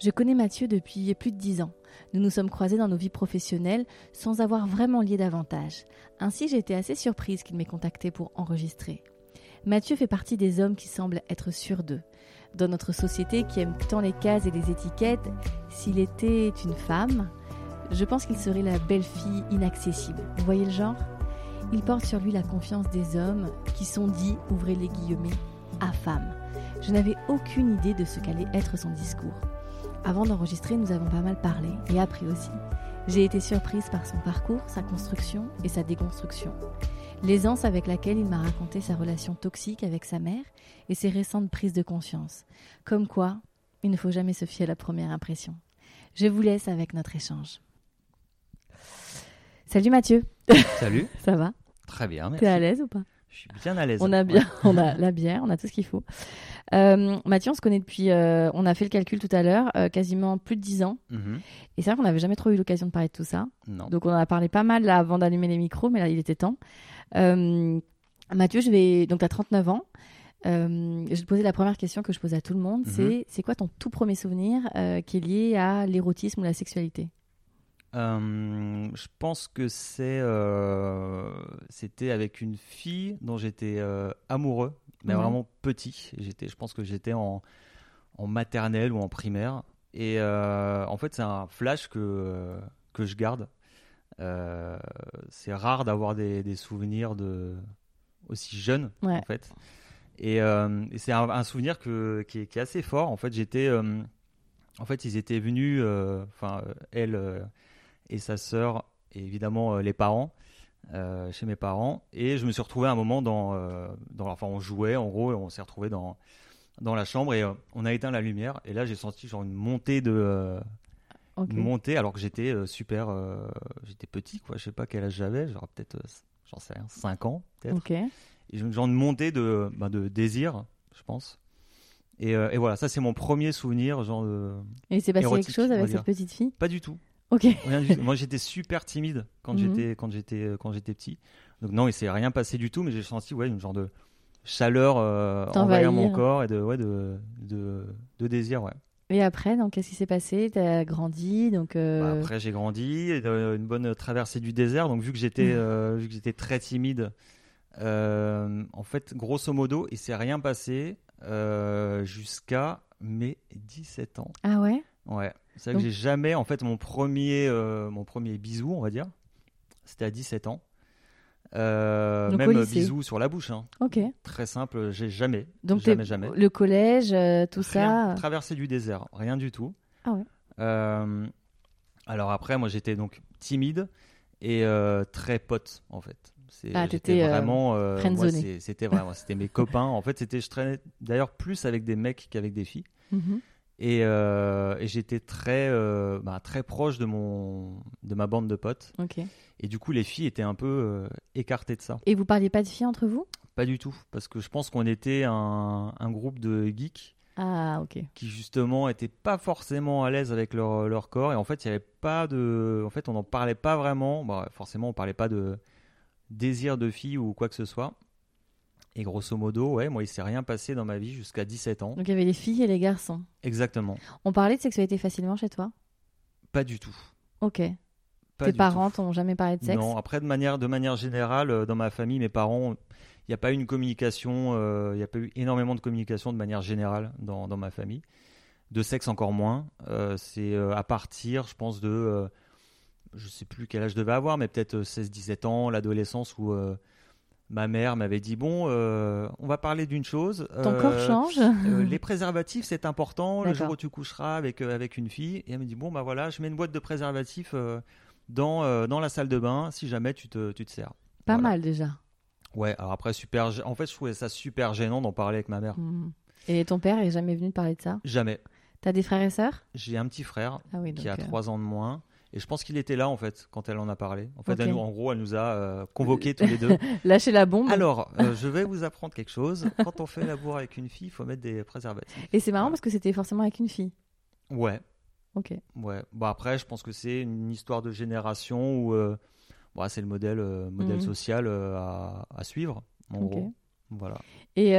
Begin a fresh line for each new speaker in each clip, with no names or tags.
Je connais Mathieu depuis plus de dix ans. Nous nous sommes croisés dans nos vies professionnelles sans avoir vraiment lié davantage. Ainsi, j'ai été assez surprise qu'il m'ait contacté pour enregistrer. Mathieu fait partie des hommes qui semblent être sûrs d'eux. Dans notre société qui aime tant les cases et les étiquettes, s'il était une femme, je pense qu'il serait la belle fille inaccessible. Vous voyez le genre? Il porte sur lui la confiance des hommes qui sont dits, ouvrez les guillemets, à femme. Je n'avais aucune idée de ce qu'allait être son discours. Avant d'enregistrer, nous avons pas mal parlé et appris aussi. J'ai été surprise par son parcours, sa construction et sa déconstruction. L'aisance avec laquelle il m'a raconté sa relation toxique avec sa mère et ses récentes prises de conscience. Comme quoi, il ne faut jamais se fier à la première impression. Je vous laisse avec notre échange. Salut Mathieu.
Salut.
Ça va?
Très bien, merci.
T'es à l'aise ou pas?
Je suis bien à l'aise.
On a bien, on a la bière, on a tout ce qu'il faut. Euh, Mathieu, on se connaît depuis, euh, on a fait le calcul tout à l'heure, euh, quasiment plus de 10 ans.
Mhm.
Et c'est vrai qu'on n'avait jamais trop eu l'occasion de parler de tout ça.
Non.
Donc on en a parlé pas mal là avant d'allumer les micros, mais là il était temps. Mathieu, je vais donc à 39 ans. Euh, je vais te poser la première question que je pose à tout le monde,
Mhm.
c'est c'est quoi ton tout premier souvenir euh, qui est lié à l'érotisme ou la sexualité?
Euh, je pense que c'est, euh, c'était avec une fille dont j'étais euh, amoureux, mais
Ouais.
vraiment petit. J'étais, je pense que j'étais en, en maternelle ou en primaire. Et en fait, c'est un flash que, que je garde. C'est rare d'avoir des, des souvenirs de aussi jeunes
Ouais.
en fait. Et, et c'est un, un souvenir que, qui, est, qui est assez fort. En fait, j'étais, en fait, ils étaient venus, enfin, elle et sa sœur, et évidemment euh, les parents, euh, chez mes parents. Et je me suis retrouvé à un moment dans, euh, dans, enfin, on jouait en gros, et on s'est retrouvé dans dans la chambre et euh, on a éteint la lumière. Et là, j'ai senti genre une montée de une montée alors que j'étais super, j'étais petit quoi. Je sais pas quel âge j'avais, genre peut-être, j'en sais rien, 5 ans peut-être. Et genre une montée de, bah, de désir, je pense. Et, et voilà, ça c'est mon premier souvenir, genre.
Et il s'est passé quelque chose avec cette petite fille?
Pas du tout.
Ok.
Moi j'étais super timide quand
Mhm.
j'étais quand j'étais euh, quand j'étais petit. Donc non, il s'est rien passé du tout, mais j'ai senti ouais une genre de chaleur euh, envahir mon corps et de ouais de de, de désir ouais.
Et après, donc qu'est-ce qui s'est passé? T'as grandi, donc. euh,
Bah, après j'ai grandi, euh, une bonne traversée du désert. Donc vu que j'étais
Mhm.
euh, vu que j'étais très timide, euh, en fait grosso modo il s'est rien passé jusqu'à mes 17 ans.
Ah ouais?
Ouais, c'est vrai que j'ai jamais, en fait, mon premier, euh, mon premier bisou, on va dire, c'était à 17 ans. Euh, même bisou sur la bouche, hein.
Ok.
très simple, j'ai jamais,
Donc
jamais, jamais.
le collège, euh, tout
Rien,
ça.
traversée du désert, rien du tout.
Ah ouais.
Euh, alors après, moi, j'étais donc timide et très pote, en fait.
Ah,
j'étais vraiment, c'était vraiment, c'était mes copains. En fait, c'était, je traînais d'ailleurs plus avec des mecs qu'avec des filles.
Mhm.
Et, euh, et j'étais très, euh, bah, très proche de, mon, de ma bande de potes.
Ok.
Et du coup, les filles étaient un peu euh, écartées de ça.
Et vous parliez pas de filles entre vous?
Pas du tout. Parce que je pense qu'on était un, un groupe de geeks
Ah ok.
qui, justement, étaient pas forcément à l'aise avec leur, leur corps. Et en fait, il avait pas de. En fait, on n'en parlait pas vraiment. Bon, forcément, on parlait pas de désir de filles ou quoi que ce soit. Et grosso modo, ouais, moi, il s'est rien passé dans ma vie jusqu'à 17 ans.
Donc il y avait les filles et les garçons.
Exactement.
On parlait de sexualité facilement chez toi?
Pas du tout.
Ok.
Pas
Tes parents t'ont jamais parlé de sexe?
Non, après de manière, de manière générale, euh, dans ma famille, mes parents, il n'y a pas eu une communication, euh, il n'y a pas eu énormément de communication de manière générale dans, dans ma famille. De sexe encore moins. Euh, c'est euh, à partir, je pense, de, euh, je sais plus quel âge je devais avoir, mais peut-être euh, 16-17 ans, l'adolescence où euh, ma mère m'avait dit, bon, euh, on va parler d'une chose.
Ton
euh,
corps change
euh, les préservatifs, c'est important. Le jour où tu coucheras avec, avec une fille. Et elle me dit Bon, bah voilà, je mets une boîte de préservatifs dans, dans la salle de bain si jamais tu te, tu te sers.
Pas
Voilà.
mal déjà.
Ouais, alors après, super. En fait, je trouvais ça super gênant d'en parler avec ma mère.
Mhm. Et ton père est jamais venu te parler de ça?
Jamais.
T'as des frères et sœurs?
J'ai un petit frère
Ah oui,
qui a trois ans de moins. Et je pense qu'il était là en fait quand elle en a parlé. En fait,
Ok.
elle nous- en gros, elle nous a euh, convoqués tous les deux.
Lâcher la bombe.
Alors, euh, je vais vous apprendre quelque chose. Quand on fait l'amour avec une fille, il faut mettre des préservatifs.
Et c'est marrant
Voilà.
parce que c'était forcément avec une fille.
Ouais,
Ok.
ouais. Bon après, je pense que c'est une histoire de génération où euh, bon, c'est le modèle, euh, modèle
Mhm.
social à, à suivre. En
Ok.
gros, voilà.
Et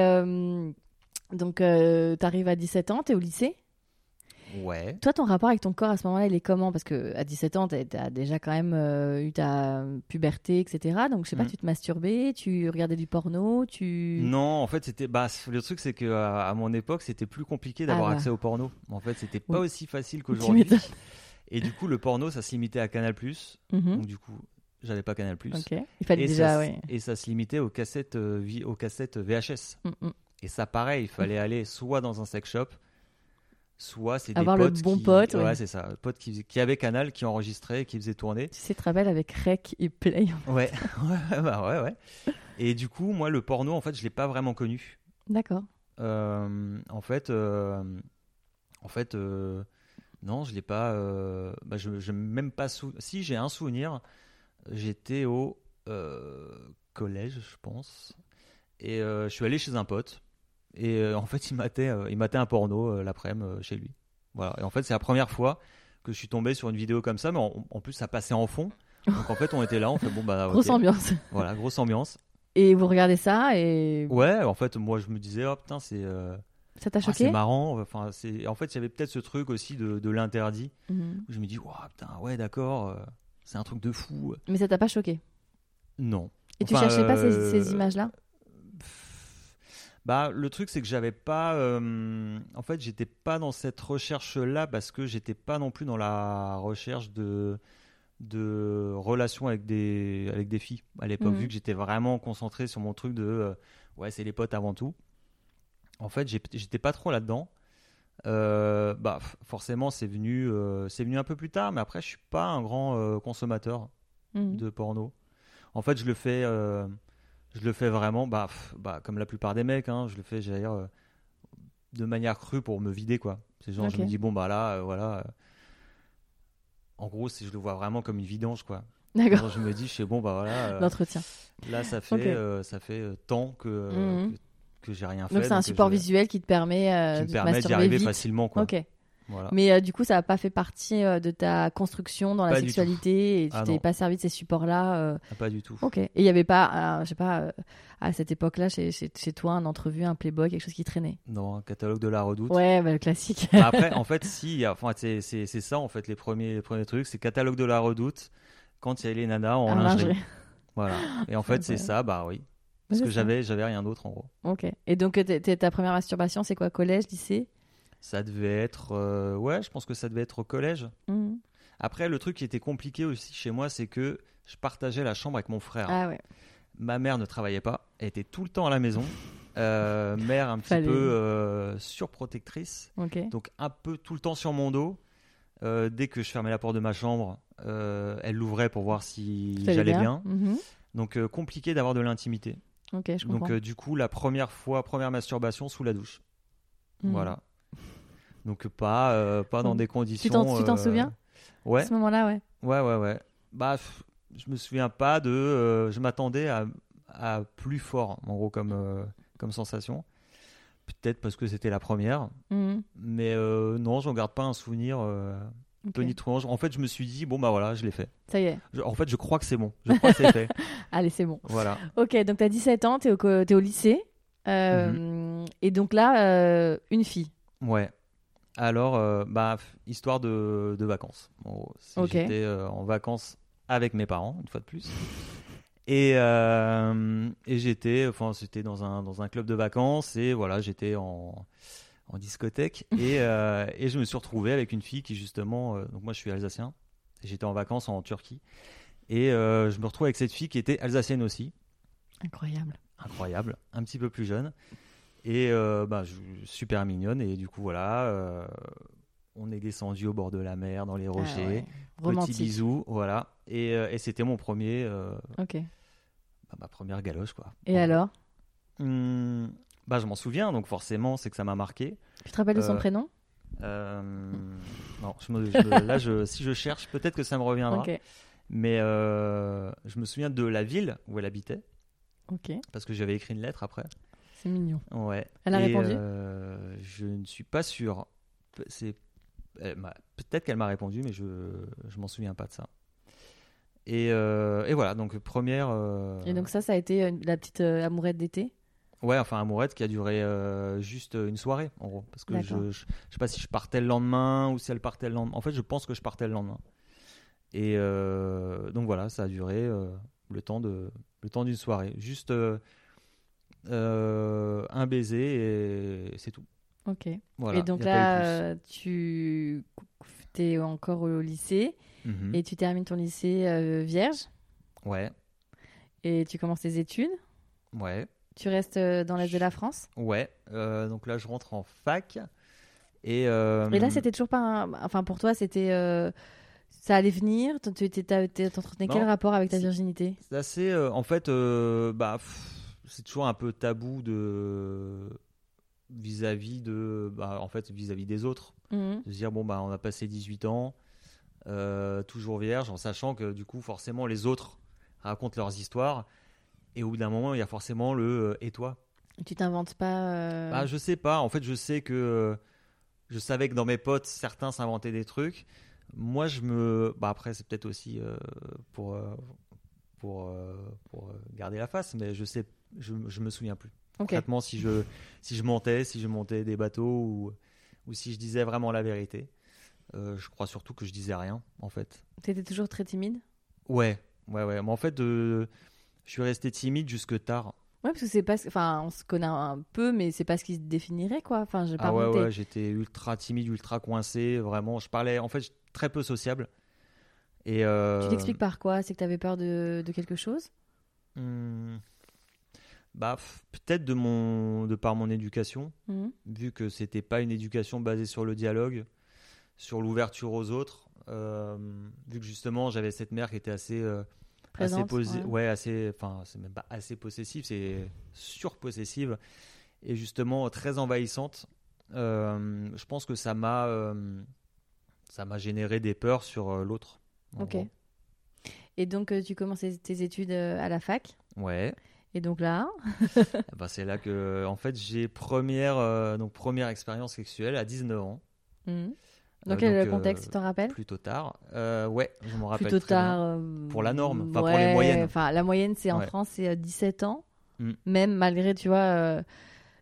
donc, euh, t'arrives à 17 ans, t'es au lycée?
Ouais.
Toi, ton rapport avec ton corps à ce moment-là, il est comment? Parce que à 17 ans, t'as déjà quand même euh, eu ta puberté, etc. Donc, je sais pas,
Mhm.
tu te masturbais, tu regardais du porno, tu.
Non, en fait, c'était. Bah, le truc, c'est que à, à mon époque, c'était plus compliqué d'avoir
Ah bah.
accès au porno. En fait, c'était pas
Oui.
aussi facile qu'aujourd'hui. Et du coup, le porno, ça se limitait à Canal+.
Mhm.
Donc du coup, j'avais pas Canal+.
Ok. Il fallait
Et,
déjà,
ça, et ça se limitait aux cassettes, euh, aux cassettes VHS.
Mm, mm.
Et ça, pareil, il fallait aller soit dans un sex shop, soit c'est des
Avoir le bon
qui...
pote,
Ouais,
ouais.
c'est ça. Potes qui, qui avaient Canal, qui enregistraient, qui faisaient tourner.
Tu sais, te rappelles avec Rec et Play.
Ouais, ouais, bah ouais, ouais. Et du coup, moi, le porno, en fait, je l'ai pas vraiment connu.
D'accord.
Euh, en fait, euh, en fait, euh, non, je l'ai pas. bah, je, je même pas sou- Si j'ai un souvenir, j'étais au collège, je pense, et je suis allé chez un pote. Et euh, en fait, il matait, euh, il matait un porno euh, l'après-midi chez lui. Voilà. Et en fait, c'est la première fois que je suis tombé sur une vidéo comme ça, mais en, en plus, ça passait en fond. Donc en fait, on était là, on fait bon bah.
Grosse ambiance.
Voilà, grosse ambiance.
Et vous regardez ça et
Ouais, en fait, moi, je me disais, oh putain, c'est. euh,
ça t'a
ah,
choqué
c'est marrant. Enfin, c'est en fait, il y avait peut-être ce truc aussi de, de l'interdit.
Mhm.
Je me dis, waouh, putain, ouais, d'accord, euh, c'est un truc de fou.
Mais ça t'a pas choqué
Non.
Et tu cherchais pas ces, ces images-là
Bah, le truc, c'est que j'avais pas. euh, en fait, j'étais pas dans cette recherche-là parce que j'étais pas non plus dans la recherche de de relations avec des avec des filles à l'époque,
Mhm.
vu que j'étais vraiment concentré sur mon truc de euh, ouais, c'est les potes avant tout. En fait, j'étais pas trop là-dedans. Euh, bah, forcément, c'est venu, c'est venu un peu plus tard, mais après, je suis pas un grand consommateur
Mhm.
de porno. En fait, je le fais, je le fais vraiment, bah, pff, bah, comme la plupart des mecs, hein, je le fais, dire, euh, de manière crue pour me vider, quoi. C'est genre, je
Ok.
me dis, bon, bah là, euh, voilà. euh, en gros, je le vois vraiment comme une vidange, quoi.
D'accord.
Je me dis, je sais, bon, bah voilà. euh,
L'entretien.
là, ça fait,
Ok.
euh, ça fait euh, tant que, euh,
Mhm.
que, que j'ai rien fait.
Donc c'est un support
je-
visuel qui te permet, euh,
qui
de
me
te
permet d'y arriver
vite.
facilement, quoi.
Ok.
Voilà.
Mais euh, du coup, ça n'a pas fait partie euh, de ta construction dans la
Pas
sexualité et tu
Ah
t'es pas servi de ces supports-là. euh,
Ah, Pas du tout.
Ok. Et il n'y avait pas, je sais pas, à cette époque-là, chez, chez, chez toi, un entrevue, un Playboy, quelque chose qui traînait?
Non, un catalogue de la redoute.
Ouais, bah, le classique.
Bah après, en fait, si, enfin, c'est ça, en fait, les premiers, les premiers trucs, c'est catalogue de la redoute, quand il y a les nanas en lingerie.
lingerie.
Voilà. Et en fait, c'est ça, bah oui. Parce que j'avais j'avais rien d'autre, en gros.
Ok. Et donc, ta première masturbation, c'est quoi? Collège, lycée?
Ça devait être. euh, ouais, je pense que ça devait être au collège.
Mhm.
Après, le truc qui était compliqué aussi chez moi, c'est que je partageais la chambre avec mon frère.
Ah ouais.
Ma mère ne travaillait pas, elle était tout le temps à la maison. Euh, mère un petit
Fallait-
peu euh, surprotectrice. Donc un peu tout le temps sur mon dos. Euh, dès que je fermais la porte de ma chambre, elle l'ouvrait pour voir si j'allais bien.
Mhm.
Donc compliqué d'avoir de l'intimité. Donc du coup, la première fois, première masturbation sous la douche.
Mhm.
Voilà. Donc pas, euh, pas dans
Mhm.
des
Tu
conditions.
tu t'en
euh,
souviens?
Ouais,
À ce moment-là, ouais.
ouais, ouais, ouais. Bah, je me souviens pas de. euh, je m'attendais à, à plus fort, en gros, comme, comme sensation. Peut-être parce que c'était la première.
Mhm.
Mais non, j'en garde pas un souvenir
Ok.
tonitruant. En fait, je me suis dit, bon, bah voilà, je l'ai fait.
Ça y est.
Je- en fait, je crois que c'est bon. Je crois que c'est fait.
Allez, c'est bon.
Voilà.
Ok, donc t'as 17 ans, co- t'es au lycée. Euh,
Mhm.
Et donc là, euh, une fille.
Ouais. Alors, euh, bah, histoire de, de vacances. J'étais euh, en vacances avec mes parents, une fois de plus. Et, euh, et j'étais, enfin, c'était dans un, dans un club de vacances et voilà, j'étais en, en discothèque et, et je me suis retrouvé avec une fille qui, justement, donc moi je suis alsacien, j'étais en vacances en Turquie et je me retrouve avec cette fille qui était alsacienne aussi.
Incroyable.
incroyable, un petit peu plus jeune et euh, bah, super mignonne et du coup voilà, euh, on est descendu au bord de la mer dans les
Ah
rochers,
ouais.
petit bisou, voilà et, euh, et c'était mon premier, euh,
Ok.
bah, ma première galoche quoi.
Et alors?
Hum, bah, je m'en souviens, donc forcément, c'est que ça m'a marqué.
Tu te rappelles de son prénom?
non, je me- je- là, je, si je cherche, peut-être que ça me reviendra. Mais je me souviens de la ville où elle habitait,
Ok.
parce que j'avais écrit une lettre après.
C'est mignon.
Ouais.
Elle a
Et,
répondu
euh, Je ne suis pas sûr. C'est peut-être qu'elle m'a répondu, mais je je m'en souviens pas de ça. Et, euh, et voilà, donc première. euh,
Et donc ça, ça a été la petite amourette d'été?
Ouais, enfin amourette qui a duré juste une soirée en gros, parce que je, je sais pas si je partais le lendemain ou si elle partait le lendemain. En fait, je pense que je partais le lendemain. Et donc voilà, ça a duré le temps de le temps d'une soirée, juste euh, un baiser et c'est tout.
Ok.
Voilà.
et donc là, euh, tu es encore au lycée
Mhm.
et tu termines ton lycée euh, vierge
Ouais,
et tu commences tes études.
ouais,
Tu restes dans l'Est de la France.
ouais. Euh, donc là, je rentre en fac. Et, euh,
Et là, c'était toujours pas. un- Enfin, pour toi, c'était. euh, Ça allait venir? Tu
Non.
quel rapport avec ta virginité?
C'est assez. en fait, bah, pff, c'est toujours un peu tabou de vis-à-vis de, bah, en fait, vis-à-vis des autres,
Mhm.
de se dire bon bah, on a passé 18 ans, euh, toujours vierge, en sachant que du coup, forcément, les autres racontent leurs histoires, et au bout d'un moment, il y a forcément le euh, et toi?
Tu t'inventes pas. euh,
Bah, je sais pas. En fait, je sais que euh, je savais que dans mes potes, certains s'inventaient des trucs. Moi, je me. Bah, après, c'est peut-être aussi pour, pour, euh, pour euh, garder la face, mais je sais, je, je me souviens plus.
Ok.
Concrètement, si je, si je montais, si je montais des bateaux ou, ou si je disais vraiment la vérité. Euh, je crois surtout que je disais rien, en fait.
T'étais toujours très timide?
Ouais, ouais, ouais. Mais en fait, euh, je suis resté timide jusque tard.
Ouais, parce que c'est pas. Enfin, on se connaît un peu, mais c'est pas ce qui se définirait, quoi. Enfin, j'ai pas
Ah ouais, ouais, j'étais ultra timide, ultra coincé, vraiment. Je parlais, en fait, très peu sociable. Et euh,
Tu t'expliques par quoi? C'est que t'avais peur de, de quelque chose?
Hmm, bah, peut-être de mon, de par mon éducation,
Mhm.
vu que c'était pas une éducation basée sur le dialogue, sur l'ouverture aux autres. euh, vu que justement, j'avais cette mère qui était assez, euh, assez
Présente, ouais.
ouais, assez, enfin, c'est même pas assez possessive, c'est surpossessive et justement très envahissante. Je pense que ça m'a, ça m'a généré des peurs sur l'autre.
Ok.
gros.
Et donc, euh, tu commences tes études euh, à la fac?
Ouais.
Et donc là,
Eh ben, c'est là que, en fait, j'ai première, euh, donc première expérience sexuelle à 19 ans. Euh,
dans quel
donc,
contexte
euh,
tu t'en rappelles?
Plutôt tard. Euh, ouais, je m'en rappelle
Plutôt
très
tard. euh,
Pour la norme, enfin, pour
ouais,
les moyennes.
Enfin, la moyenne, c'est en
Ouais.
France, c'est euh, 17 ans.
Mm.
Même malgré, tu vois, euh,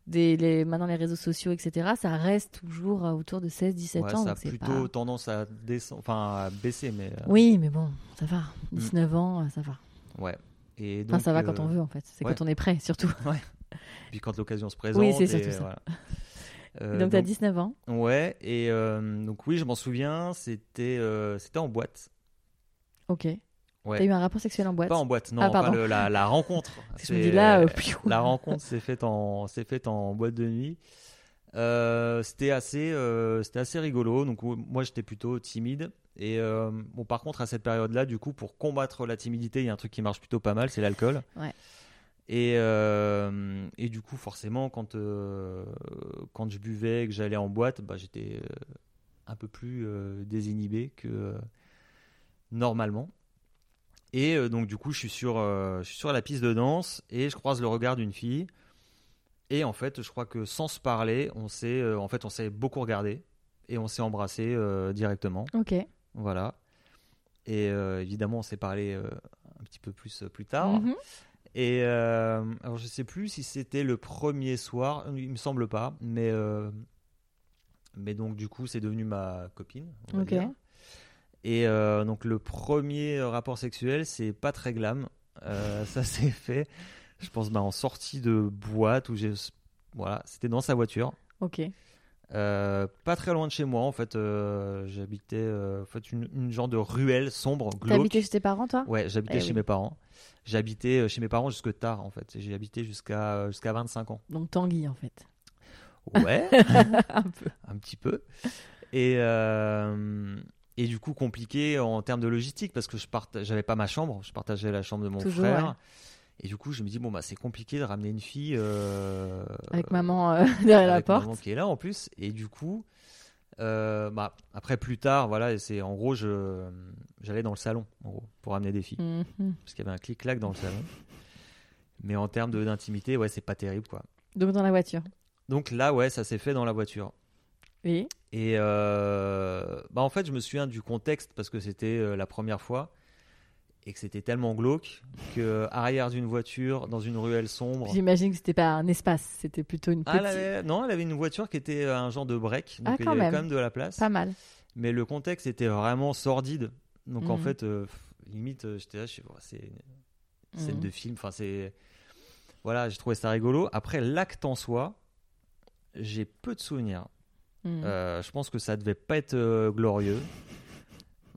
des, les, maintenant les réseaux sociaux, etc., ça reste toujours euh, autour de 16-17
Ouais,
ans.
ça a
donc c'est
plutôt
pas-
tendance à descendre, enfin à baisser, mais euh,
Oui, mais bon, ça va. 19 ans, euh, ça va.
ouais. Et
Enfin,
donc,
ça va quand
euh,
on veut, en fait. C'est
ouais.
quand on est prêt, surtout.
Puis quand l'occasion se présente.
Oui, c'est
et
surtout ça.
voilà. Euh,
donc, tu as
donc,
19 ans.
Ouais, et donc oui, je m'en souviens, c'était c'était en boîte.
Ok.
Ouais.
T'as eu un rapport sexuel en boîte
Pas en boîte, non,
Ah,
le- la, la rencontre.
Parce que je me
C'est-
dis là, euh,
la rencontre s'est faite en s'est faite en boîte de nuit. Euh, c'était assez euh, c'était assez rigolo. Donc moi j'étais plutôt timide et bon par contre à cette période-là du coup pour combattre la timidité il y a un truc qui marche plutôt pas mal c'est l'alcool.
Ouais.
Et et du coup forcément quand quand je buvais et que j'allais en boîte bah j'étais un peu plus désinhibé que normalement. Et euh, donc du coup, je suis sur, euh, je suis sur la piste de danse et je croise le regard d'une fille. Et en fait, je crois que sans se parler, on s'est, euh, en fait, on s'est beaucoup regardé et on s'est embrassé directement.
Ok.
Voilà. Et évidemment, on s'est parlé un petit peu plus plus tard.
Mhm.
Et alors, je sais plus si c'était le premier soir, il me semble pas, mais mais donc du coup, c'est devenu ma copine. on va
Ok.
dire. Et euh, donc le premier rapport sexuel, c'est pas très glam. Euh, ça s'est fait, je pense, bah, en sortie de boîte où j'ai, voilà, c'était dans sa voiture.
Ok.
Euh, pas très loin de chez moi en fait euh, j'habitais euh, en fait une, une genre de ruelle sombre glauque
T'habitais chez tes parents, toi?
Ouais, j'habitais
Eh
chez
oui.
mes parents. J'habitais euh, chez mes parents jusque tard, en fait. J'ai habité jusqu'à euh, jusqu'à 25 ans.
Donc Tanguy, en fait.
Ouais,
un peu.
un petit peu. Et, euh, et du coup, compliqué en termes de logistique, parce que je j'avais pas ma chambre, je partageais la chambre de mon
Toujours,
frère.
ouais.
Et du coup, je me dis, bon, bah, c'est compliqué de ramener une fille. euh,
Avec maman euh, derrière la
avec
porte.
maman qui est là en plus. Et du coup, euh, bah, après, plus tard, voilà, c'est en gros, je, j'allais dans le salon, en gros, pour ramener des filles.
Mhm.
Parce qu'il y avait un clic-clac dans le salon. Mais en termes d'intimité, ouais, c'est pas terrible, quoi.
Donc dans la voiture.
Donc là, ouais, ça s'est fait dans la voiture.
Oui.
Et euh, bah en fait, je me souviens du contexte parce que c'était euh, la première fois et que c'était tellement glauque que arrière d'une voiture dans une ruelle sombre.
J'imagine que c'était pas un espace, c'était plutôt une
Ah,
petite.
elle avait- non, elle avait une voiture qui était euh, un genre de break, donc
Ah,
il y
quand
avait
même.
quand même de la place.
Pas mal.
Mais le contexte était vraiment sordide. Donc en
Mhm.
fait, euh, limite, j'étais là, je sais pas, c'est une scène
Mhm.
de film. Enfin, c'est voilà, j'ai trouvé ça rigolo. Après l'acte en soi, j'ai peu de souvenirs.
Mhm.
Euh, je pense que ça devait pas être euh, glorieux.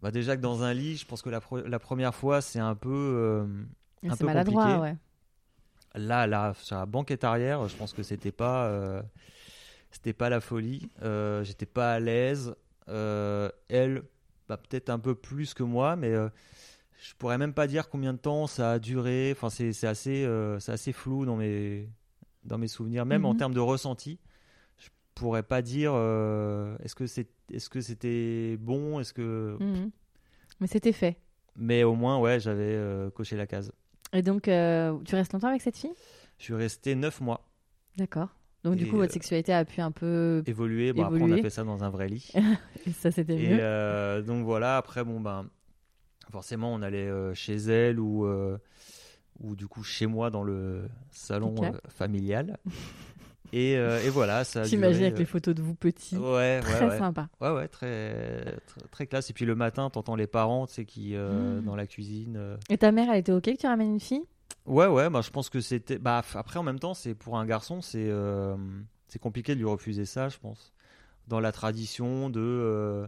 Bah déjà que dans un lit, je pense que la, première fois, c'est un peu. euh, un
c'est
peu
maladroit,
compliqué.
ouais.
là, là, sur la banquette arrière, je pense que c'était pas. euh, c'était pas la folie. J'étais pas à l'aise. Elle, bah, peut-être un peu plus que moi, mais je pourrais même pas dire combien de temps ça a duré. Enfin, c'est assez, c'est assez flou dans mes, dans mes souvenirs, même en
Mhm.
termes de ressenti. Pourrais pas dire euh, est-ce que c'est, est-ce que c'était bon, est-ce que.
Mhm. Mais c'était fait.
Mais au moins, ouais, j'avais euh, coché la case.
Et donc, euh, tu restes longtemps avec cette fille?
Je suis resté 9 mois
D'accord. Donc, du coup, votre sexualité a pu un peu.
évolué. Bon, après, on a fait ça dans un vrai lit.
Et ça, c'était mieux.
donc voilà, après, bon, ben, forcément, on allait chez elle ou, ou du coup chez moi dans le salon familial. Et, euh, et voilà, ça
J'imagine avec les photos de vous petits.
euh, Ouais,
Très
ouais, ouais.
sympa.
Ouais, ouais, très, très, très classe. Et puis le matin, t'entends les parents, tu sais, qui, euh,
Mm.
dans la cuisine. euh.
Et ta mère, elle était OK que tu ramènes une fille?
Ouais, ouais, bah, je pense que c'était. Bah, après, en même temps, c'est pour un garçon, c'est euh, c'est compliqué de lui refuser ça, je pense. Dans la tradition de. euh,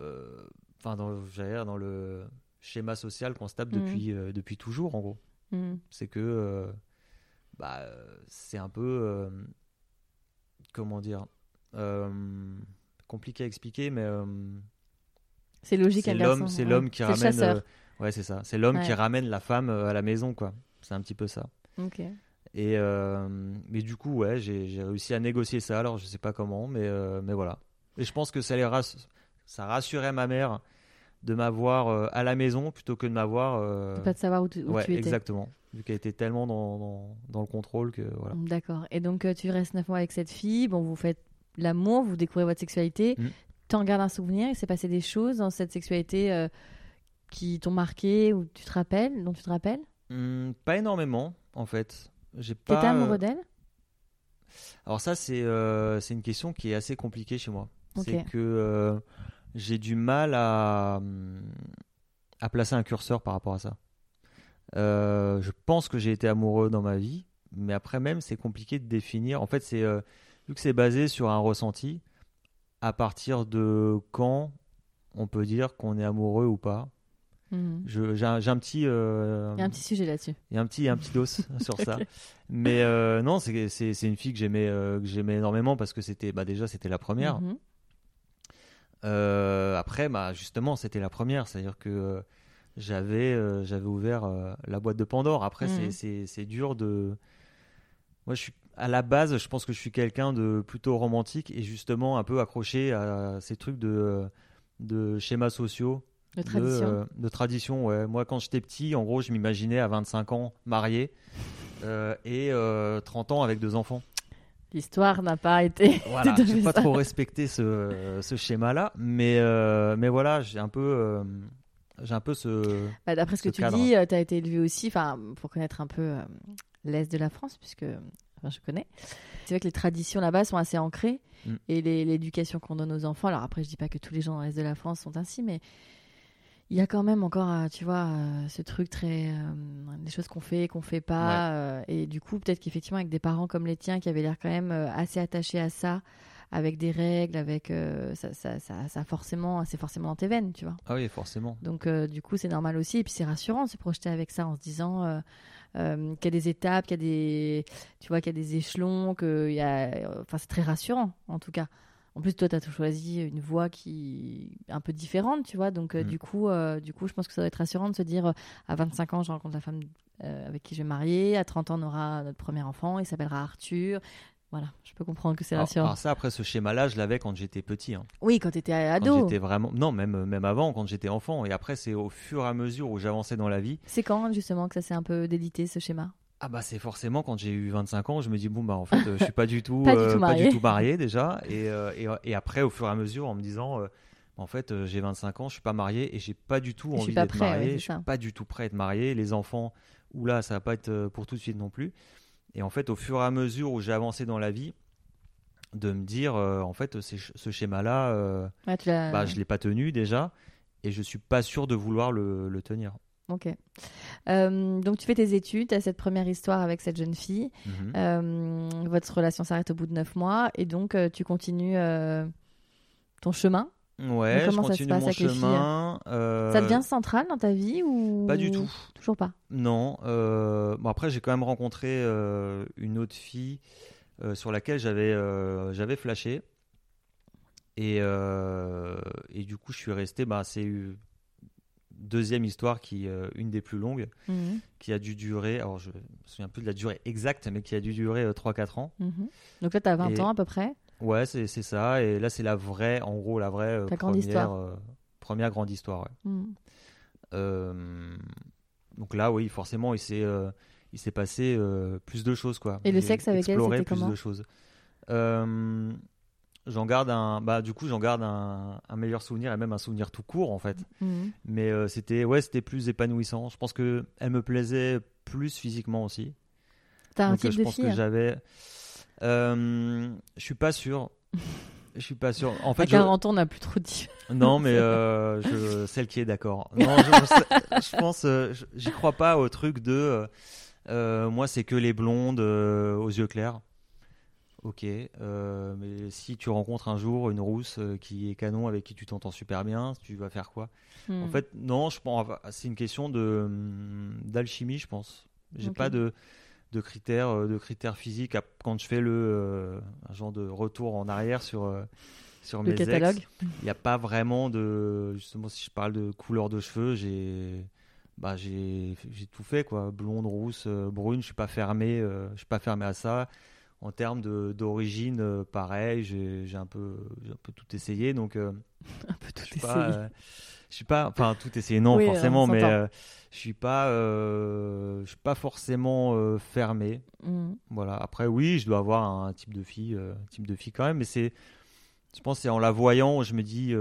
euh, Enfin, dans, j'allais dire, dans le schéma social qu'on se tape
Mhm.
depuis, euh, depuis toujours, en gros.
Mhm.
C'est que. Bah, euh, c'est un peu. euh, comment dire euh, Compliqué à expliquer, mais.
C'est logique,
c'est l'homme, c'est
ouais.
l'homme qui ramène. ouais, c'est ça. C'est l'homme qui ramène la femme à la maison, quoi. C'est un petit peu ça.
Ok.
Et euh, mais du coup, ouais, j'ai j'ai réussi à négocier ça. Alors, je sais pas comment, mais euh, mais voilà. Et je pense que ça les rass- ça rassurait ma mère de m'avoir euh, à la maison plutôt que de m'avoir. euh,
De pas de savoir où tu, où
ouais,
tu étais.
exactement. Vu qu'elle était tellement dans, dans, dans le contrôle que voilà.
D'accord. Et donc, euh, tu restes 9 mois avec cette fille. Bon, vous faites l'amour, vous découvrez votre sexualité.
Mm.
T'en gardes un souvenir? Il s'est passé des choses dans cette sexualité euh, qui t'ont marqué ou tu te rappelles, dont tu te rappelles?
Hum, pas énormément, en fait. J'ai
T'étais
pas.
amoureux d'elle?
Alors ça, c'est c'est une question qui est assez compliquée chez moi. C'est que j'ai du mal à, hum, à placer un curseur par rapport à ça. Euh, je pense que j'ai été amoureux dans ma vie, mais après même, c'est compliqué de définir. En fait, c'est euh, vu que c'est basé sur un ressenti, à partir de quand on peut dire qu'on est amoureux ou pas.
Mhm.
J'ai un, petit... euh,
Il y a un petit sujet là-dessus.
il y a un petit, un petit dos sur ça. Mais non, c'est une fille que j'aimais j'aimais énormément parce que c'était bah, déjà c'était la première.
Mhm.
Euh, après, bah, justement, c'était la première. C'est-à-dire que euh, j'avais euh, j'avais ouvert la boîte de Pandore. Après, c'est-
Mhm.
c'est c'est dur de. Moi, je suis à la base, je pense que je suis quelqu'un de plutôt romantique et justement un peu accroché à ces trucs de, de schémas sociaux.
De tradition.
De, euh, de tradition, ouais. Moi, quand j'étais petit, en gros, je m'imaginais à 25 ans marié euh, et euh, 30 ans avec deux enfants.
L'histoire n'a pas été.
Voilà, j'ai pas trop respecté ce, ce schéma-là, mais, euh, mais voilà, j'ai un peu, euh, j'ai un peu ce.
Bah, D'après ce que tu dis, tu as été élevé aussi, pour connaître un peu euh, l'Est de la France, puisque enfin, je connais. C'est vrai que les traditions là-bas sont assez ancrées
Mm.
et l'éducation qu'on donne aux enfants. Alors après, je dis pas que tous les gens dans l'Est de la France sont ainsi, mais il y a quand même encore, euh, tu vois, euh, ce truc très. euh, des choses qu'on fait, qu'on fait pas. et du coup, peut-être qu'effectivement, avec des parents comme les tiens qui avaient l'air quand même assez attachés à ça, avec des règles, avec. euh, ça, ça, ça, ça forcément, c'est forcément dans tes veines, tu vois.
Ah oui, forcément.
Donc, euh, du coup, c'est normal aussi. Et puis, c'est rassurant de se projeter avec ça en se disant euh, qu'il y a des étapes, qu'il y a des, tu vois, qu'il y a des échelons, qu'il y a, enfin, c'est très rassurant, en tout cas. En plus, toi, tu as choisi une voie qui est un peu différente, tu vois. Donc, euh,
Mm.
du, coup, euh, du coup, je pense que ça doit être rassurant de se dire euh, à 25 ans, je rencontre la femme euh, avec qui je vais me marier. À 30 ans, on aura notre premier enfant. Il s'appellera Arthur. Voilà, je peux comprendre que c'est rassurant.
alors ça, après ce schéma-là, je l'avais quand j'étais petit. hein.
oui, quand tu étais
Quand
ado.
j'étais vraiment, non, même même avant, quand j'étais enfant. Et après, c'est au fur et à mesure où j'avançais dans la vie.
C'est quand, justement, que ça s'est un peu délité, ce schéma?
Ah bah c'est forcément quand j'ai eu 25 ans, je me dis bon bah en fait euh, je suis pas du tout
Pas du
euh,
tout marié.
pas du tout marié déjà et, euh, et, et après au fur et à mesure en me disant euh, en fait j'ai 25 ans, je suis pas marié et j'ai pas du tout envie d'être
ouais,
marié, je suis pas du tout prêt à être marié, les enfants ou là ça va pas être pour tout de suite non plus. Et en fait au fur et à mesure où j'ai avancé dans la vie de me dire euh, en fait ce schéma là
Ouais, tu l'as-
bah je l'ai pas tenu déjà et je suis pas sûr de vouloir le, le tenir.
Ok. Euh, donc, tu fais tes études, tu as cette première histoire avec cette jeune fille.
Mhm.
Euh, votre relation s'arrête au bout de neuf mois et donc euh, tu continues ton chemin.
Ouais,
comment
je
ça se
continue
passe
mon
avec
chemin.
Ça devient central dans ta vie ou
Pas du tout.
Toujours pas.
Non. bon après, j'ai quand même rencontré une autre fille sur laquelle j'avais j'avais flashé. Et, et du coup, je suis resté. Bah, c'est deuxième histoire qui euh, une des plus longues,
Mhm,
qui a dû durer. Alors, je me souviens plus de la durée exacte, mais qui a dû durer euh, 3-4 ans.
mhm. Donc là, tu as 20
Et-
ans à peu près?
Ouais, c'est ça. Et là, c'est la vraie, en gros, la vraie euh,
grande
première,
histoire.
euh, première grande histoire. ouais.
Mhm.
Euh, donc là, oui, forcément, il s'est passé plus de choses, quoi.
Et le sexe avec elle,
exploré
c'était
plus
comment?
de choses. J'en garde un, bah du coup, j'en garde un, un meilleur souvenir et même un souvenir tout court en fait.
Mhm.
Mais euh, c'était, ouais, c'était plus épanouissant. Je pense que elle me plaisait plus physiquement aussi.
T'as un
Donc, euh,
type
je
de
pense
fille
que
hein
j'avais. Euh, je suis pas sûr. Je suis pas sûr. En
À
fait, je-
40 ans, on n'a plus trop dit.
non, mais euh, je, celle qui est d'accord. Non, je, je- pense, euh, j'y crois pas au truc de. moi, c'est que les blondes aux yeux clairs. Ok, euh, mais si tu rencontres un jour une rousse euh, qui est canon avec qui tu t'entends super bien, tu vas faire quoi? En
Mhm.
fait, non, je pense, c'est une question de hum, d'alchimie, je pense. J'ai
Ok.
pas de de critères euh, de critères physiques quand je fais le un genre de retour en arrière sur sur
le
mes ex.
catalogue.
Il n'y a pas vraiment de. Justement, si je parle de couleur de cheveux, j'ai. Bah, j'ai tout fait quoi blonde rousse brune je suis pas fermé je suis pas fermé à ça en termes d'origine euh, pareil j'ai un peu un peu tout essayé donc euh,
Un peu tout
je suis
essayé.
pas euh, je suis pas enfin tout essayé non
Oui,
forcément mais je suis pas je suis pas forcément fermé
Mhm.
voilà. Après, oui, je dois avoir un type de fille, euh, type de fille quand même, mais c'est, je pense, c'est en la voyant, je me dis,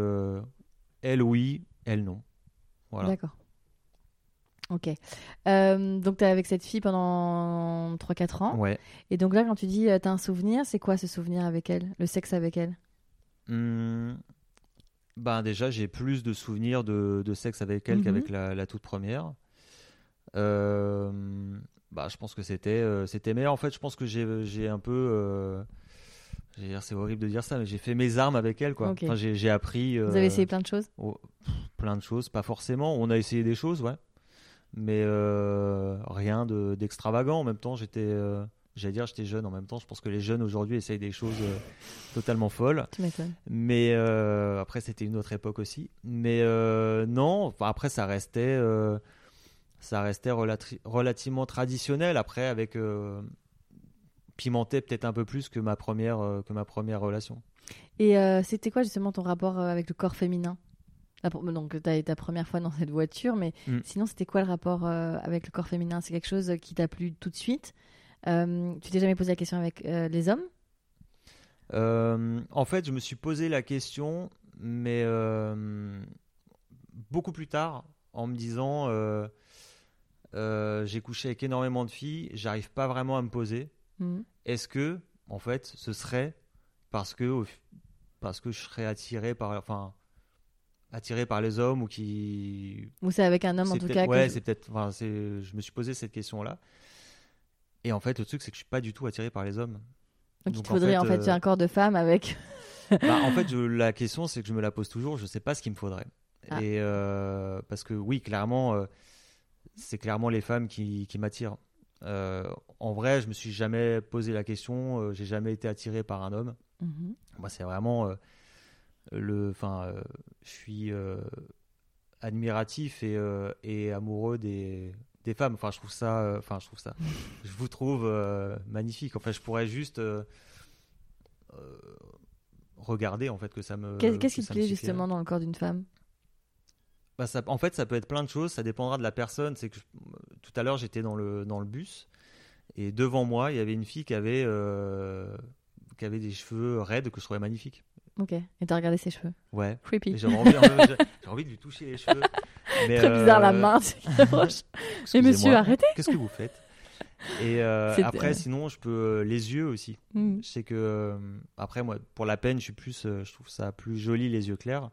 elle oui, elle non. Voilà.
D'accord. Ok. Euh, donc, tu es avec cette fille pendant 3-4 ans.
Ouais.
Et donc là, quand tu dis tu as un souvenir, c'est quoi ce souvenir avec elle? Le sexe avec elle?
Hum, ben déjà, j'ai plus de souvenirs de, de sexe avec elle
Mhm.
qu'avec la, la toute première. Euh, bah, je pense que c'était, euh, c'était meilleur. En fait, je pense que j'ai, un peu. euh, c'est horrible de dire ça, mais j'ai fait mes armes avec elle, quoi. Enfin, j'ai, appris.
Vous
euh,
avez essayé plein de choses?
Oh, pff, plein de choses, pas forcément. On a essayé des choses, ouais. Mais euh, rien de- d'extravagant. En même temps, j'étais, euh, j'allais dire, j'étais jeune. En même temps, je pense que les jeunes aujourd'hui essayent des choses euh, totalement folles.
Tu m'étonnes.
Mais après, c'était une autre époque aussi. Mais non, après, ça restait, ça restait relati- relativement traditionnel. Après, avec pimenté peut-être un peu plus que ma première, que ma première relation.
Et c'était quoi justement ton rapport avec le corps féminin? Donc, tu as ta première fois dans cette voiture, mais
Mm.
sinon, c'était quoi le rapport euh, avec le corps féminin? C'est quelque chose qui t'a plu tout de suite? Euh, Tu t'es jamais posé la question avec euh, les hommes?
Euh, en fait, je me suis posé la question, mais beaucoup plus tard, en me disant j'ai couché avec énormément de filles, j'arrive pas vraiment à me poser.
Mhm.
Est-ce que, en fait, ce serait parce que, parce que je serais attiré par, enfin, attiré par les hommes ou qui.
Ou c'est avec un homme en tout cas que-
Ouais, c'est peut-être. Enfin. Je me suis posé cette question-là. Et en fait, le truc, c'est que je suis pas du tout attiré par les hommes.
Donc, il te
en
faudrait
fait,
en fait
euh,
un corps de femme avec.
Bah, en fait, je- la question, c'est que je me la pose toujours. Je sais pas ce qu'il me faudrait.
Ah.
Et euh, parce que oui, clairement, euh, c'est clairement les femmes qui, qui m'attirent. En vrai, je me suis jamais posé la question. J'ai jamais été attiré par un homme.
Mhm.
Moi, c'est vraiment le. Enfin, euh, je suis euh, admiratif et, euh, et amoureux des, des femmes. Enfin, je trouve ça. Enfin, je trouve ça. je vous trouve magnifique. Enfin, je pourrais juste regarder en fait que ça me.
Qu'est- Qu'est-ce
que
qui te plaît justement dans le corps d'une femme?
Bah, ça- en fait, ça peut être plein de choses. Ça dépendra de la personne. C'est que je- tout à l'heure, j'étais dans le dans le bus et devant moi, il y avait une fille qui avait euh, qui avait des cheveux raides que je trouvais magnifiques.
Ok. Et t'as regardé ses cheveux
Ouais.
Creepy.
J'avais envie, j'ai- j'ai envie de lui toucher les cheveux. Mais,
Très bizarre la
euh,
main.
excusez-moi.
monsieur, arrêtez
Qu'est-ce que vous faites? Et euh, après, sinon, je peux euh, les yeux aussi.
Mhm.
Je sais que après, moi, pour la peine, je suis plus, je trouve ça plus joli les yeux clairs.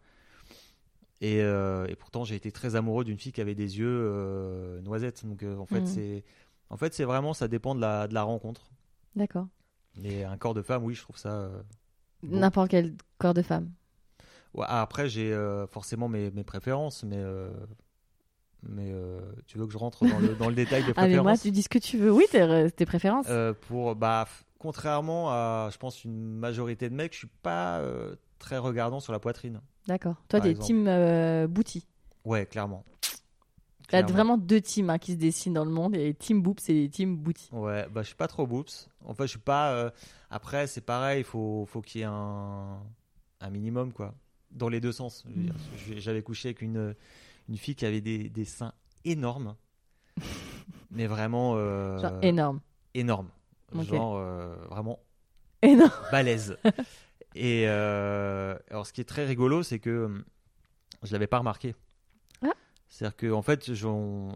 Et, euh, et pourtant, j'ai été très amoureux d'une fille qui avait des yeux noisettes. Donc, euh, en fait, c'est, en fait, c'est vraiment, ça dépend de la, de la rencontre.
D'accord.
Mais un corps de femme, oui, je trouve ça. Bon.
N'importe quel corps de femme.
Ouais, après, j'ai euh, forcément mes, mes préférences, mais euh, mais euh, tu veux que je rentre dans le, dans le détail des
Ah, mais moi,
préférences
tu dis ce que tu veux. Oui, tes, tes préférences.
Pour bah, contrairement à, je pense, une majorité de mecs, je suis pas très regardant sur la poitrine.
D'accord. Toi, t'es team booty.
Ouais, clairement.
Il y a vraiment deux teams hein, qui se dessinent dans le monde. Et team boobs et team booty.
Ouais, bah je suis pas trop boops. Enfin, je suis pas. euh, Après, c'est pareil, il faut, faut qu'il y ait un, un minimum, quoi. Dans les deux sens. Je- J'avais couché avec une, une fille qui avait des, des seins énormes. mais vraiment. euh,
Genre énorme.
énorme. Genre euh, vraiment
Énorme.
balèze. Et euh, alors, ce qui est très rigolo, c'est que hum, je l'avais pas remarqué. C'est-à-dire que en fait,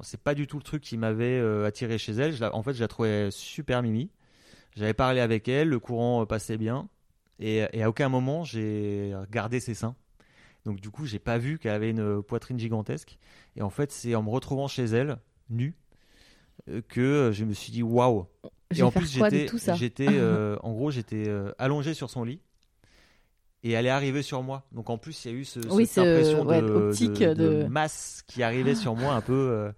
c'est pas du tout le truc qui m'avait euh, attiré chez elle. Je la- en fait, je la trouvais super mimi. J'avais parlé avec elle, le courant euh, passait bien, et, et à aucun moment j'ai regardé ses seins. Donc du coup, j'ai pas vu qu'elle avait une poitrine gigantesque. Et en fait, c'est en me retrouvant chez elle, nue, euh, que je me suis dit waouh. Et en plus, j'étais,
tout ça?
j'étais, euh, en gros, j'étais euh, allongé sur son lit et elle est arrivée sur moi. Donc en plus, il y a eu ce,
Oui,
cette
ce-
impression
ouais,
de,
optique
de-
de-
de masse qui arrivait sur moi, un peu, euh,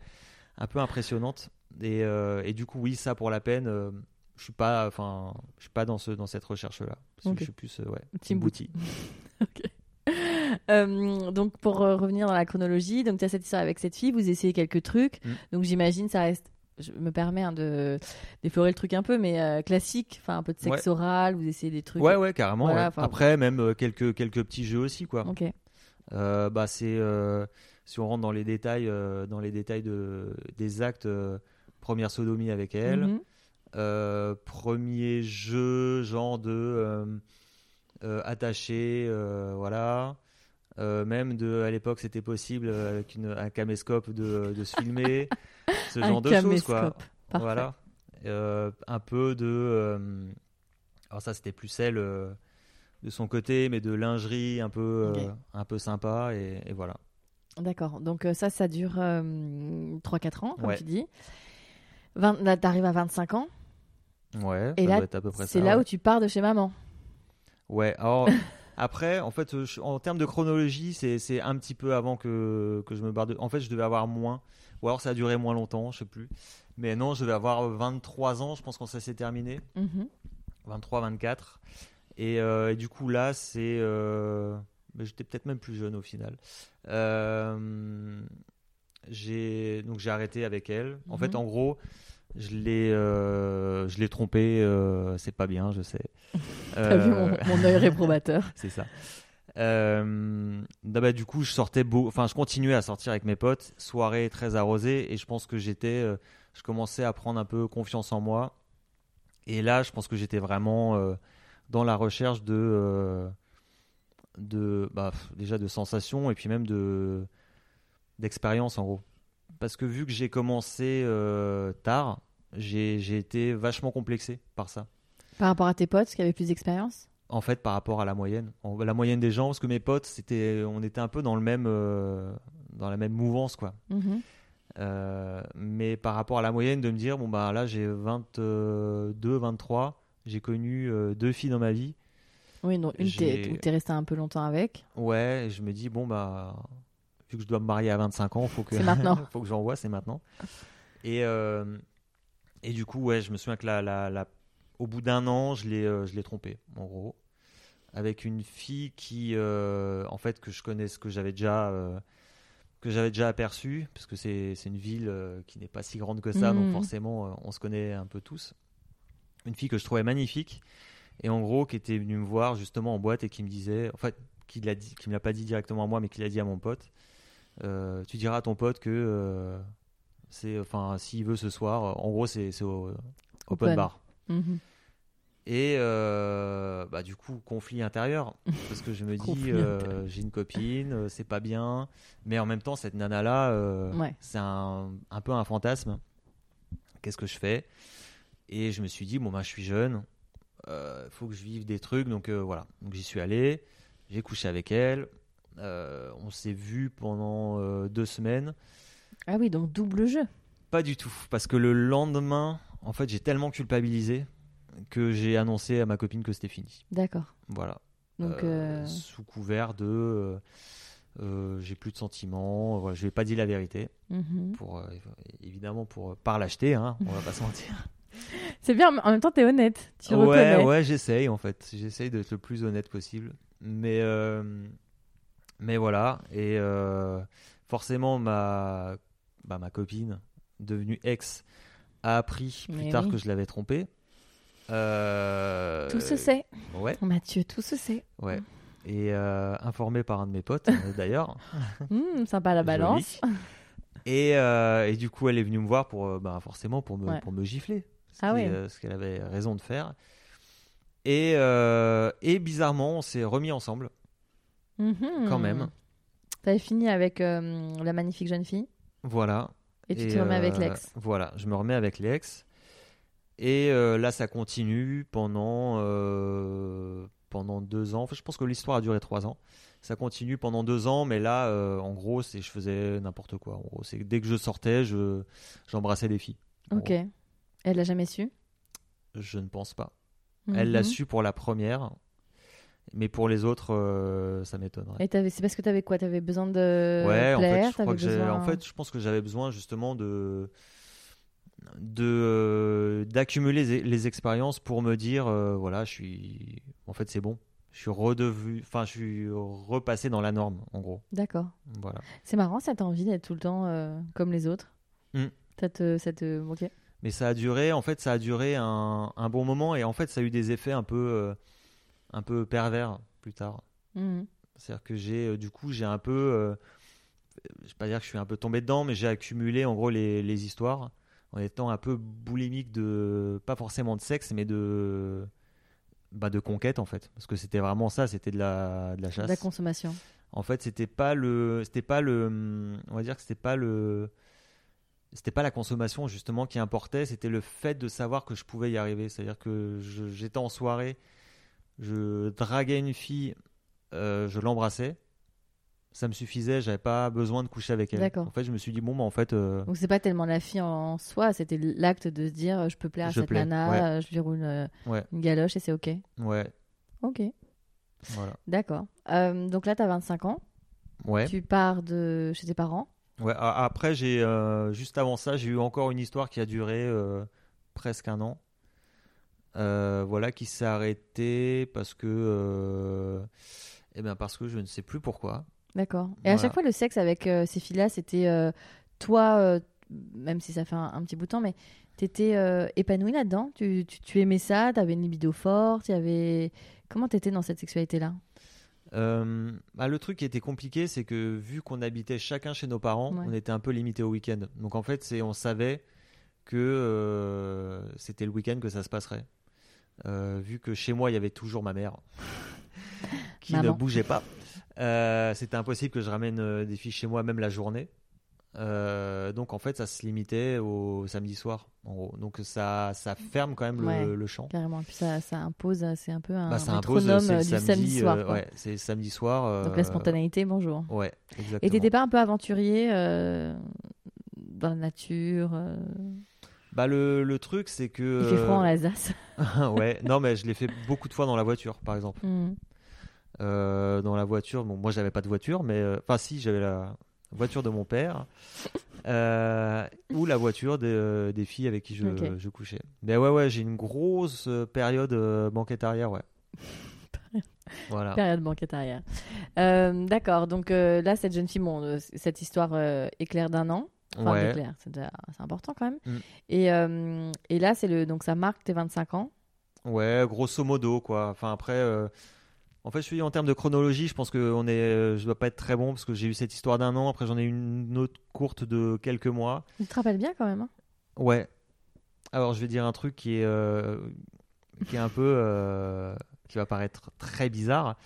un peu impressionnante. Et, euh, et du coup, oui, ça pour la peine, euh, je suis pas, enfin, je suis pas dans ce, dans cette recherche-là. Parce que
Ok.
je suis plus, ouais,
Team
booty.
Euh, donc pour euh, revenir dans la chronologie, donc tu as cette histoire avec cette fille, vous essayez quelques trucs.
Mm.
Donc j'imagine ça reste je me permets hein, de déflorer le truc un peu mais euh, classique, enfin un peu de sexe oral, vous essayez des trucs.
Ouais, ouais, carrément.
Voilà,
ouais.
enfin-
Après, même euh, quelques, quelques petits jeux aussi, quoi.
OK.
Euh, bah c'est si on rentre dans les détails dans les détails de des actes première sodomie avec elle
Mhm.
euh, premier jeu genre de attaché voilà Euh, même de à l'époque c'était possible euh, avec une, un caméscope de, de se filmer ce
Un
genre de choses quoi.
Parfait.
voilà Euh, un peu de euh, alors ça c'était plus celle euh, de son côté mais de lingerie un peu un peu sympa et, et voilà
D'accord. Donc ça ça dure 3-4 ans comme
Ouais.
tu dis. 20, là t'arrives à 25 ans
ouais
et
ça
là c'est là
ouais.
où tu pars de chez maman.
Ouais, alors après, en fait, euh, je- en termes de chronologie, c'est un petit peu avant que, que je me barre de. En fait, je devais avoir moins, ou alors ça a duré moins longtemps, je sais plus. Mais non, je devais avoir 23 ans, je pense, quand ça s'est terminé.
Mhm.
23, 24. Et, euh, et du coup, là, c'est. euh, J'étais peut-être même plus jeune au final. Euh, j'ai donc j'ai arrêté avec elle. En fait,
Mhm.
en gros, je l'ai euh, je l'ai trompé. euh, c'est pas bien, je sais.
T'as vu
Euh,
mon, mon œil réprobateur.
c'est ça. Euh, bah, du coup, je sortais beau, enfin, je continuais à sortir avec mes potes, soirée très arrosée, et je pense que j'étais, euh, je commençais à prendre un peu confiance en moi. Et là, je pense que j'étais vraiment euh, dans la recherche de, euh, de, bah, déjà de sensations et puis même de d'expérience en gros. Parce que vu que j'ai commencé euh, tard, j'ai été vachement complexé par ça.
Par rapport à tes potes qui avaient plus d'expérience?
En fait par rapport à la moyenne. En- la moyenne des gens parce que mes potes c'était on était un peu dans le même euh, dans la même mouvance quoi.
Mhm.
Euh, mais par rapport à la moyenne de me dire bon bah là j'ai 22 23 j'ai connu deux filles dans ma vie.
Oui, non, une t'es- resté un peu longtemps avec.
ouais et je me dis bon bah vu que je dois me marier à 25 ans faut que faut que j'envoie c'est maintenant et euh, et du coup ouais je me souviens que la, la, la- au bout d'un an je l'ai euh, je l'ai trompé en gros avec une fille qui, euh, en fait, que je connais, que j'avais déjà, que j'avais déjà aperçu, parce que c'est c'est une ville qui n'est pas si grande que ça, donc forcément, euh, on se connaît un peu tous. Une fille que je trouvais magnifique, et en gros, qui était venue me voir justement en boîte et qui me disait, en fait, qui l'a dit, qui me l'a pas dit directement à moi, mais qui l'a dit à mon pote. Euh, tu diras à ton pote que euh, c'est, enfin, s'il veut ce soir, euh, en gros, c'est open
Open.
bar.
Mhm.
Et euh, bah, du coup, conflit intérieur. Parce que je me dis, euh, j'ai une copine, euh, c'est pas bien. Mais en même temps, cette nana-là,
Ouais.
c'est un, un peu un fantasme. Qu'est-ce que je fais? Et je me suis dit, bon, bah, je suis jeune, il faut que je vive des trucs. Donc voilà. Donc j'y suis allé, j'ai couché avec elle. Euh, on s'est vu pendant euh, deux semaines.
Ah oui, donc double jeu.
Pas du tout, parce que le lendemain, en fait, j'ai tellement culpabilisé que j'ai annoncé à ma copine que c'était fini.
D'accord.
Voilà.
Donc,
Euh,
euh,
Sous couvert de. euh, j'ai plus de sentiments. Voilà, je lui ai pas dit la vérité.
mhm.
Pour, évidemment, pour pas l'acheter, hein, on va pas se mentir.
c'est bien, mais en même temps, t'es honnête. Tu
ouais,
reconnais.
ouais, j'essaye en fait. J'essaye d'être le plus honnête possible. Mais, mais voilà. Et euh, forcément, ma, bah, ma copine, devenue ex, a appris plus
Mais
tard
oui.
que je l'avais trompée. Euh,
Tout se sait.
Ouais,
Mathieu, tout se sait.
ouais. Et euh, informé par un de mes potes, euh, d'ailleurs.
Hum, sympa la balance.
Et, et du coup, elle est venue me voir pour, bah, forcément pour me,
Ouais.
pour me gifler. Ce
Ah ouais.
ce qu'elle avait raison de faire. Et, et bizarrement, on s'est remis ensemble,
Mhm.
quand même.
T'avais fini avec euh, la magnifique jeune fille
Voilà.
et tu te remets avec
euh,
l'ex.
Voilà, je me remets avec l'ex. Et euh, là, ça continue pendant, pendant deux ans. Enfin, je pense que l'histoire a duré trois ans. Ça continue pendant deux ans, mais là, en gros, c'est je faisais n'importe quoi. En gros, dès que je sortais, je j'embrassais des filles.
Ok.
gros.
Elle l'a jamais su?
Je ne pense pas. Elle l'a
Mhm.
su pour la première, mais pour les autres, euh, ça m'étonnerait.
Et c'est parce que t'avais quoi? T'avais besoin de
ouais, en fait,
plaire?
je crois
t'avais
que j'ai-
besoin-
en fait, je pense que j'avais besoin justement de de euh, d'accumuler les, les expériences pour me dire euh, voilà, je suis en fait c'est bon. Je suis redevenu enfin je suis repassé dans la norme en gros.
D'accord.
Voilà.
C'est marrant, ça t'a envie d'être tout le temps euh, comme les autres?
Mm.
Ça te, ça te... Ok.
Mais ça a duré en fait ça a duré un, un bon moment et en fait ça a eu des effets un peu un peu pervers plus tard.
Mhm.
C'est-à-dire que j'ai, euh, du coup, j'ai un peu, euh, je vais pas dire que je suis un peu tombé dedans, mais j'ai accumulé en gros les, les histoires en étant un peu boulimique de, pas forcément de sexe, mais de, bah, de conquête en fait, parce que c'était vraiment ça, c'était de la, de la chasse.
La consommation.
En fait, c'était pas le, c'était pas le, on va dire que c'était pas le, c'était pas la consommation justement qui importait, c'était le fait de savoir que je pouvais y arriver. C'est-à-dire que j'étais en soirée, je draguais une fille, euh, je l'embrassais, ça me suffisait, j'avais pas besoin de coucher avec elle.
D'accord.
En fait, je me suis dit bon, bah, en fait, euh,
Donc c'est pas tellement la fille en soi, c'était l'acte de se dire je peux plaire à
Je
cette
plais,
nana,
ouais.
euh, je lui roule une,
ouais,
une galoche et c'est ok.
ouais,
Ok,
voilà,
d'accord. Euh, donc là, t'as 25 ans,
ouais.
tu pars de chez tes parents.
Ouais, après, j'ai euh, juste avant ça, j'ai eu encore une histoire qui a duré euh, presque un an. Euh, voilà, qui s'est arrêtée parce que, euh, eh ben parce que je ne sais plus pourquoi.
D'accord. Et à chaque fois, le sexe avec euh, ces filles-là, c'était toi, même si ça fait un, un petit bout de temps, mais t'étais euh, épanoui là-dedans? Tu, tu, tu aimais ça? T'avais une libido forte? Y avait... Comment t'étais dans cette sexualité-là?
Euh, bah, le truc qui était compliqué, c'est que vu qu'on habitait chacun chez nos parents,
Ouais.
on était un peu limité au week-end. Donc en fait, c'est on savait que euh, c'était le week-end que ça se passerait. Euh, vu que chez moi, il y avait toujours ma mère qui ne bougeait pas. Euh, c'était impossible que je ramène euh, des filles chez moi, même la journée. Euh, donc en fait, ça se limitait au samedi soir, en gros. Donc ça, ça ferme quand même
Ouais.
le, champ.
Carrément. Puis ça, ça impose, c'est un peu un
Bah, ça impose,
du
samedi,
samedi soir.
euh, ouais, c'est samedi soir.
Donc la spontanéité, bonjour.
Ouais, exactement.
Et t'étais pas un peu aventurier dans la nature
Bah le, le truc c'est que
Il fait froid en
euh,
Alsace.
ouais non mais je l'ai fait beaucoup de fois dans la voiture par exemple
Hmm.
Euh, dans la voiture bon moi j'avais pas de voiture mais euh, enfin si j'avais la voiture de mon père euh, ou la voiture des, euh, des filles avec qui je, couchais mais ouais ouais j'ai une grosse euh, période euh, banquette arrière ouais Voilà.
Période banquette arrière. Euh, D'accord, donc euh, là, cette jeune fille, bon, euh, cette histoire euh, éclair d'un an. Enfin,
Ouais.
éclair, c'est important quand même.
Mm.
Et, euh, et là, c'est le, donc ça marque tes 25 ans.
Ouais, grosso modo, quoi. Enfin, après, euh, en fait, je suis en termes de chronologie, je pense que on est, euh, je dois pas être très bon parce que j'ai eu cette histoire d'un an. Après, j'en ai eu une autre courte de quelques mois.
Tu te rappelles bien quand même. hein?
Ouais. Alors, je vais dire un truc qui est, qui est un peu, qui va paraître très bizarre,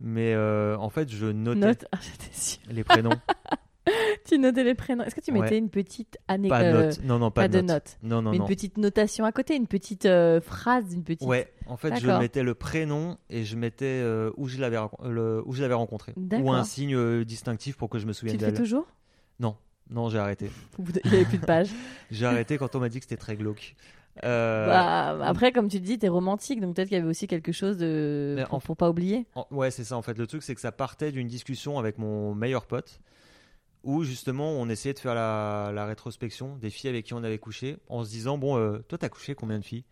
mais en fait, je notais
Note.
Les prénoms.
Tu notais les prénoms. Est-ce que tu
Ouais.
mettais une petite année
pas de notes. Non, non, pas,
pas de notes.
Non, non,
mais
non.
une petite notation à côté, une petite euh, phrase, une petite.
Ouais, en fait, je mettais le prénom et je mettais euh, où je l'avais renco- le- où je l'avais rencontré ou un signe euh, distinctif pour que je me
Tu
souvienne
le fais toujours?
Non, non, j'ai arrêté.
Il n'y avait plus de pages.
J'ai arrêté quand on m'a dit que c'était très glauque. Euh,
Bah, après, comme tu dis, t'es romantique, donc peut-être qu'il y avait aussi quelque chose de pour,
en-
pour pas oublier.
en- ouais, c'est ça en fait. Le truc, c'est que ça partait d'une discussion avec mon meilleur pote où justement on essayait de faire la, la rétrospection des filles avec qui on avait couché en se disant bon, euh, toi t'as couché combien de filles?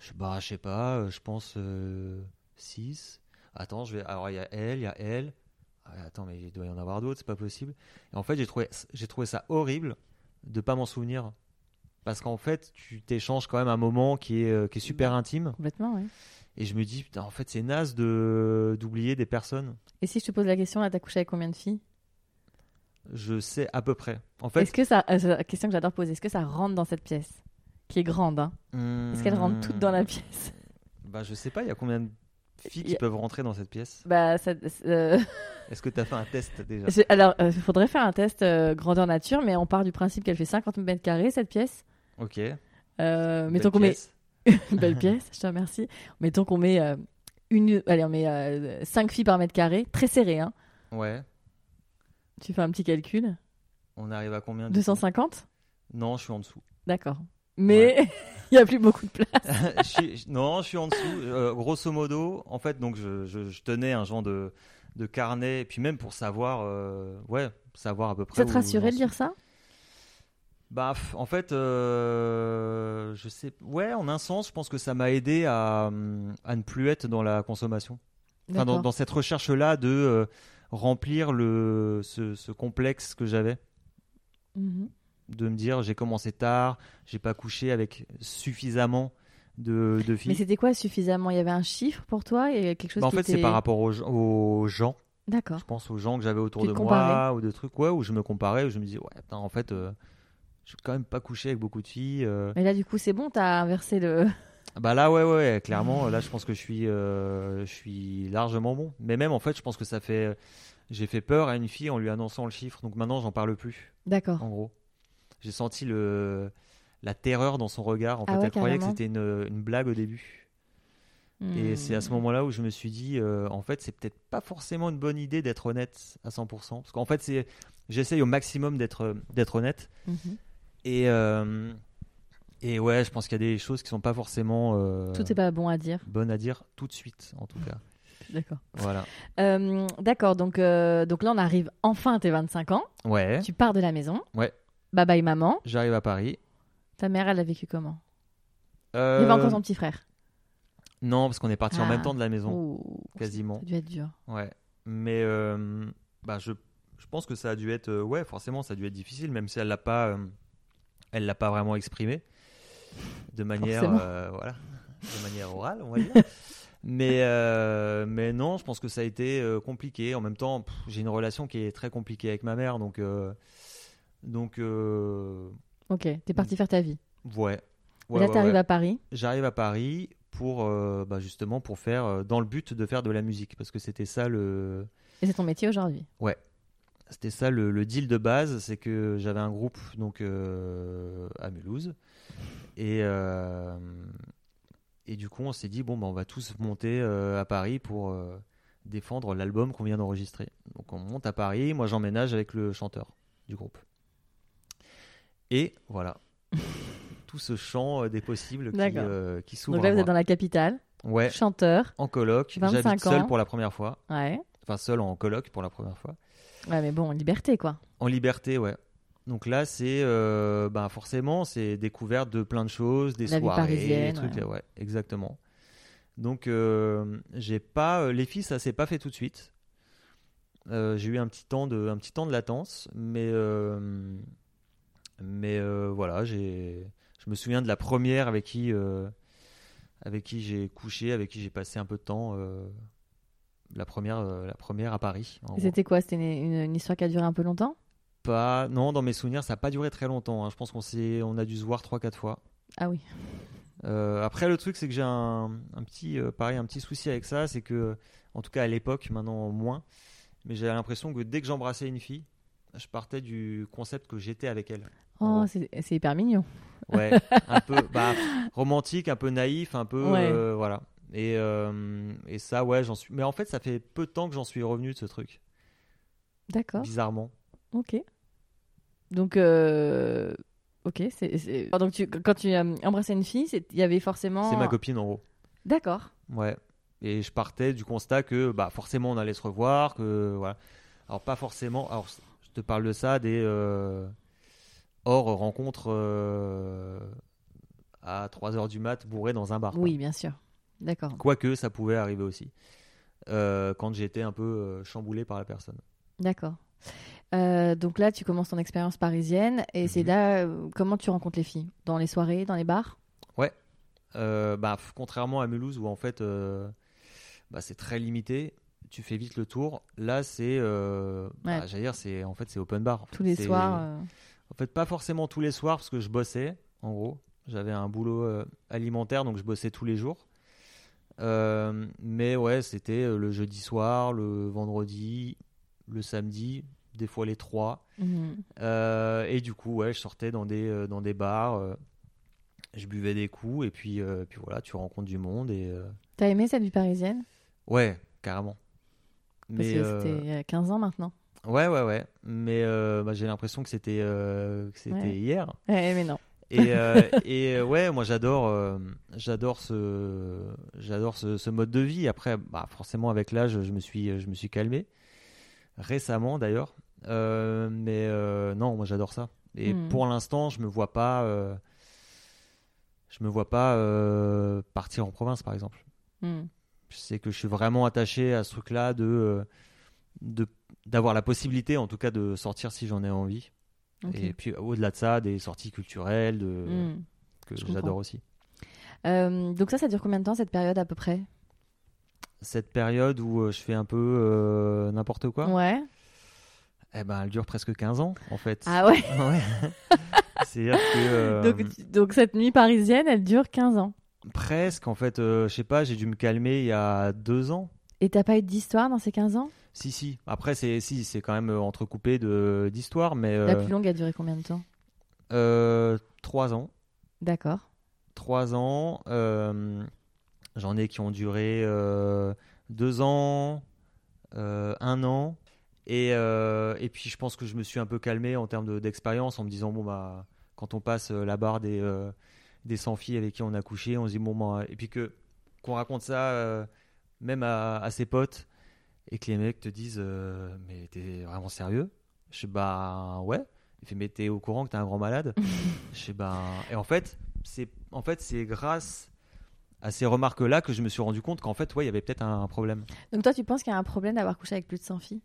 Je, Bah, je sais pas, euh, je pense 6. Attends, je vais. Alors il y a elle, il y a elle. Ah, attends, mais il doit y en avoir d'autres, c'est pas possible. Et en fait, j'ai trouvé, j'ai trouvé ça horrible de pas m'en souvenir. Parce qu'en fait, tu t'échanges quand même un moment qui est, euh, qui est super intime.
Complètement, oui.
Et je me dis, putain, en fait, c'est naze de d'oublier des personnes.
Et si je te pose la question, là, t'as couché avec combien de filles?
Je sais à peu près. En fait,
Est-ce que ça, euh, c'est la question que j'adore poser, est-ce que ça rentre dans cette pièce qui est grande hein? Est-ce qu'elles rentrent toutes dans la pièce?
Bah, je sais pas, il y a combien de filles
Il
qui
a-
peuvent rentrer dans cette pièce?
Bah, ça, euh,
Est-ce que tu as fait un test déjà?
J'ai- alors, il faudrait faire un test euh, grandeur nature, mais on part du principe qu'elle fait 50 mètres carrés cette pièce.
Ok.
Euh,
Belle
mettons qu'on met belle pièce, je te remercie. Mettons qu'on met euh, une, allez, on met 5 filles par mètre carré, très serré. Hein.
Ouais.
Tu fais un petit calcul.
On arrive à combien du coup?
250
Non, je suis en dessous.
D'accord. Mais il n'y a plus beaucoup de place.
je suis- je- non, je suis en dessous. Euh, grosso modo, en fait, donc je, je- je tenais un genre de, de carnet, et puis même pour savoir, euh, ouais, savoir à peu près.
Ça te rassurait de dire ça
Bah, en fait, euh, je sais. Ouais, en un sens, je pense que ça m'a aidé à, hum, à ne plus être dans la consommation. Enfin, dans, dans cette recherche-là de euh, remplir le, ce, ce complexe que j'avais,
Mhm.
de me dire j'ai commencé tard, j'ai pas couché avec suffisamment de, de
Mais
filles.
c'était quoi suffisamment? Il y avait un chiffre pour toi? Et quelque chose
Bah, en
qui
fait, c'est par rapport aux, gens- aux gens.
D'accord.
Je pense aux gens que j'avais autour
Tu
de moi ou de trucs, ouais, où je me comparais, où je me disais ouais, putain, en fait, euh, je suis quand même pas couché avec beaucoup de filles. euh.
Mais là, du coup, c'est bon, t'as inversé le.
Bah là, ouais, ouais, clairement, là, je pense que je suis, euh, je suis largement bon. Mais même, en fait, je pense que ça fait. J'ai fait peur à une fille en lui annonçant le chiffre, donc maintenant, j'en parle plus,
D'accord.
en gros. J'ai senti le, la terreur dans son regard. En fait,
Ah ouais,
elle croyait que c'était une, une blague au début. Et c'est à ce
Hmm.
moment-là où je me suis dit, euh, en fait, c'est peut-être pas forcément une bonne idée d'être honnête à 100%. Parce qu'en fait, j'essaye au maximum d'être, honnête.
Mhm.
Et, euh, et ouais, je pense qu'il y a des choses qui sont pas forcément euh,
Tout est pas bon à dire.
bonnes à dire tout de suite, en tout cas.
D'accord.
Voilà.
Euh, D'accord, donc, euh, donc là, on arrive enfin à tes 25 ans.
Ouais,
Tu pars de la maison.
Ouais.
Bye bye, maman.
j'arrive à Paris.
Ta mère, elle a vécu comment? Il y avait encore ton petit frère?
Non, parce qu'on est parti en
Ah.
même temps de la maison,
Ouh,
quasiment.
Ça a dû être dur.
Ouais. Mais euh, bah, je, je pense que ça a dû être, ouais, forcément, ça a dû être difficile, même si elle l'a pas, elle l'a pas vraiment exprimé de manière, euh, voilà, de manière orale, on va dire. mais euh, mais non, je pense que ça a été euh, compliqué. En même temps, j'ai une relation qui est très compliquée avec ma mère, donc euh, donc
Ok, t'es parti faire ta vie.
ouais. Ouais,
là,
ouais,
t'arrives
ouais.
à Paris.
J'arrive à Paris pour bah, justement pour faire dans le but de faire de la musique parce que c'était ça le
Et c'est ton métier aujourd'hui.
C'était ça le, le deal de base, c'est que j'avais un groupe donc euh, à Mulhouse et euh, et du coup on s'est dit bon bah on va tous monter euh, à Paris pour euh, défendre l'album qu'on vient d'enregistrer. Donc on monte à Paris, moi j'emménage avec le chanteur du groupe. Et voilà. Tout ce champ des possibles qui, euh, qui s'ouvre.
Donc là, vous êtes dans la capitale.
Ouais,
Chanteur.
en coloc.
25
J'habite seul pour la première fois.
Ouais.
Enfin seul en coloc pour la première fois.
Ouais, mais bon, liberté, quoi.
En liberté, ouais. Donc là, c'est euh, bah forcément, c'est découverte de plein de choses, des
La
soirées, des trucs,
ouais.
ouais. exactement. Donc, euh, j'ai pas. euh, les filles, ça s'est pas fait tout de suite. Euh, j'ai eu un petit temps de, un petit temps de latence, mais, mais voilà, j'ai. Je me souviens de la première avec qui, avec qui j'ai couché, avec qui j'ai passé un peu de temps. la première, la première à Paris.
C'était quoi? C'était une, une- une histoire qui a duré un peu longtemps?
Pas, non, dans mes souvenirs, ça n'a pas duré très longtemps. hein. Je pense qu'on s'est, on a dû se voir 3-4 fois.
Ah oui.
Euh, après, le truc, c'est que j'ai un, un petit, euh, pareil, un petit souci avec ça, c'est que, en tout cas à l'époque, maintenant moins, mais j'ai l'impression que dès que j'embrassais une fille, je partais du concept que j'étais avec elle.
Oh, c'est hyper mignon.
Ouais, un peu bah, romantique, un peu naïf, un peu,
Ouais.
euh, voilà. Et, et ça, ouais, j'en suis. Mais en fait, ça fait peu de temps que j'en suis revenu de ce truc,
D'accord.
bizarrement.
Ok. Donc, euh, ok. c'est c'est- Donc, tu, quand tu euh, embrassais une fille, c'est- il y avait forcément.
C'est ma copine en gros.
D'accord.
Ouais. Et je partais du constat que bah, forcément on allait se revoir, que voilà. Alors pas forcément. Alors je te parle de ça des euh, hors rencontres euh, à 3h du mat bourré dans un bar. quoi.
Oui, bien sûr. D'accord.
Quoique ça pouvait arriver aussi. Euh, quand j'étais un peu euh, chamboulé par la personne.
D'accord. Euh, donc là, tu commences ton expérience parisienne et c'est
Mhm.
là euh, comment tu rencontres les filles? Dans les soirées, dans les bars?
Euh, bah, contrairement à Mulhouse où en fait bah, c'est très limité, tu fais vite le tour. Là c'est, bah,
Ouais.
j'allais dire c'est en fait c'est open bar.
tous les
C'est-
soirs
En fait, pas forcément tous les soirs parce que je bossais, en gros. J'avais un boulot alimentaire, donc je bossais tous les jours. Mais ouais, c'était le jeudi soir, le vendredi, le samedi, des fois les trois.
mhm.
Euh, et du coup, ouais, je sortais dans des, euh, dans des bars, euh, je buvais des coups, et puis, puis voilà, tu rencontres du monde. Et,
T'as aimé cette vie parisienne?
Ouais, carrément.
Parce
Mais,
que c'était il y a 15 ans maintenant.
ouais, ouais, ouais. Mais euh, bah, j'ai l'impression que c'était euh, que c'était
Ouais.
hier.
Ouais, mais non.
Et, euh, et ouais, moi j'adore, j'adore ce, j'adore ce, ce mode de vie. Après, bah, forcément avec l'âge, je me suis, je me suis calmé récemment d'ailleurs. Euh, mais euh, non, moi j'adore ça. Et
Hmm.
pour l'instant, je me vois pas, euh, je me vois pas partir en province par exemple.
Hmm.
Je sais que je suis vraiment attaché à ce truc-là de, d'avoir la possibilité, en tout cas, de sortir si j'en ai envie. Et puis au-delà de ça, des sorties culturelles de,
Hmm.
que j'adore aussi.
Donc ça, ça dure combien de temps cette période à peu près?
Cette période où je fais un peu n'importe quoi,
Ouais.
Eh ben, elle dure presque 15 ans en fait.
Ah ouais.
Ouais. C'est-à-dire que euh,
Donc, cette nuit parisienne, elle dure 15 ans.
presque, en fait, euh, je sais pas, j'ai dû me calmer il y a deux ans.
Et t'as pas eu d'histoire dans ces 15 ans?
Si, si. Après, c'est si, c'est quand même euh, entrecoupé d'histoires, mais
La
euh,
plus longue a duré combien de temps?
Euh, trois ans.
D'accord.
Trois ans. J'en ai qui ont duré deux ans, un an. Et, euh, et puis je pense que je me suis un peu calmé en termes de- d'expérience en me disant, bon, bah, quand on passe euh, la barre des, euh, des 100 filles avec qui on a couché, on se dit, bon, bah, et puis que qu'on raconte ça euh, même à, à ses potes et que les mecs te disent, mais t'es vraiment sérieux? Je sais, bah, ouais. Il fait, mais t'es au courant que t'es un grand malade? Je sais, bah, et en fait, c'est en fait, c'est grâce à ces remarques-là que je me suis rendu compte qu'en fait, ouais, il y avait peut-être un, un problème.
Donc toi, tu penses qu'il y a un problème d'avoir couché avec plus de 100 filles?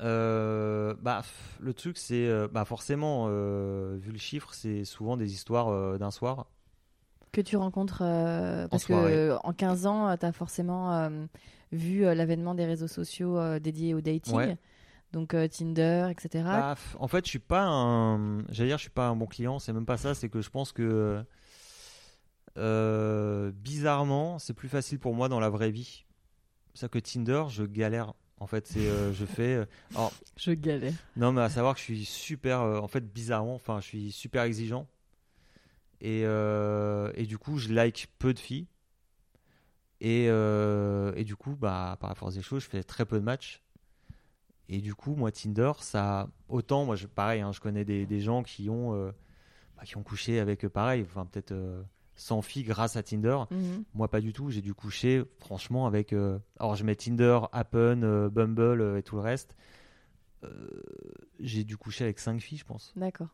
Euh, bah, le truc, c'est euh, bah, forcément, euh, vu le chiffre, c'est souvent des histoires euh, d'un soir.
que tu rencontres parce que en 15 ans, tu as forcément vu l'avènement des réseaux sociaux dédiés au dating.
Ouais.
Donc Tinder, etc.
Bah, en fait, je suis pas un, j'allais dire, je suis pas un bon client. C'est même pas ça. C'est que je pense que bizarrement, c'est plus facile pour moi dans la vraie vie. C'est ça que Tinder, je galère. En fait, c'est, euh, je fais. euh, alors,
Je galère.
Non, mais à savoir que je suis super, euh, en fait, bizarrement, enfin, je suis super exigeant. Et, et du coup, je like peu de filles. Et, et du coup, bah, par la force des choses, je fais très peu de matchs. Et du coup, moi, Tinder, ça. Autant, moi, je, pareil, hein, je connais des, des gens qui ont, euh, bah, qui ont couché avec, pareil, enfin, peut-être euh, 100 filles grâce à Tinder.
Mhm.
Moi, pas du tout. J'ai dû coucher, franchement, avec. euh, Alors, je mets Tinder, Happen, euh, Bumble euh, et tout le reste. Euh, j'ai dû coucher avec 5 filles, je pense.
D'accord.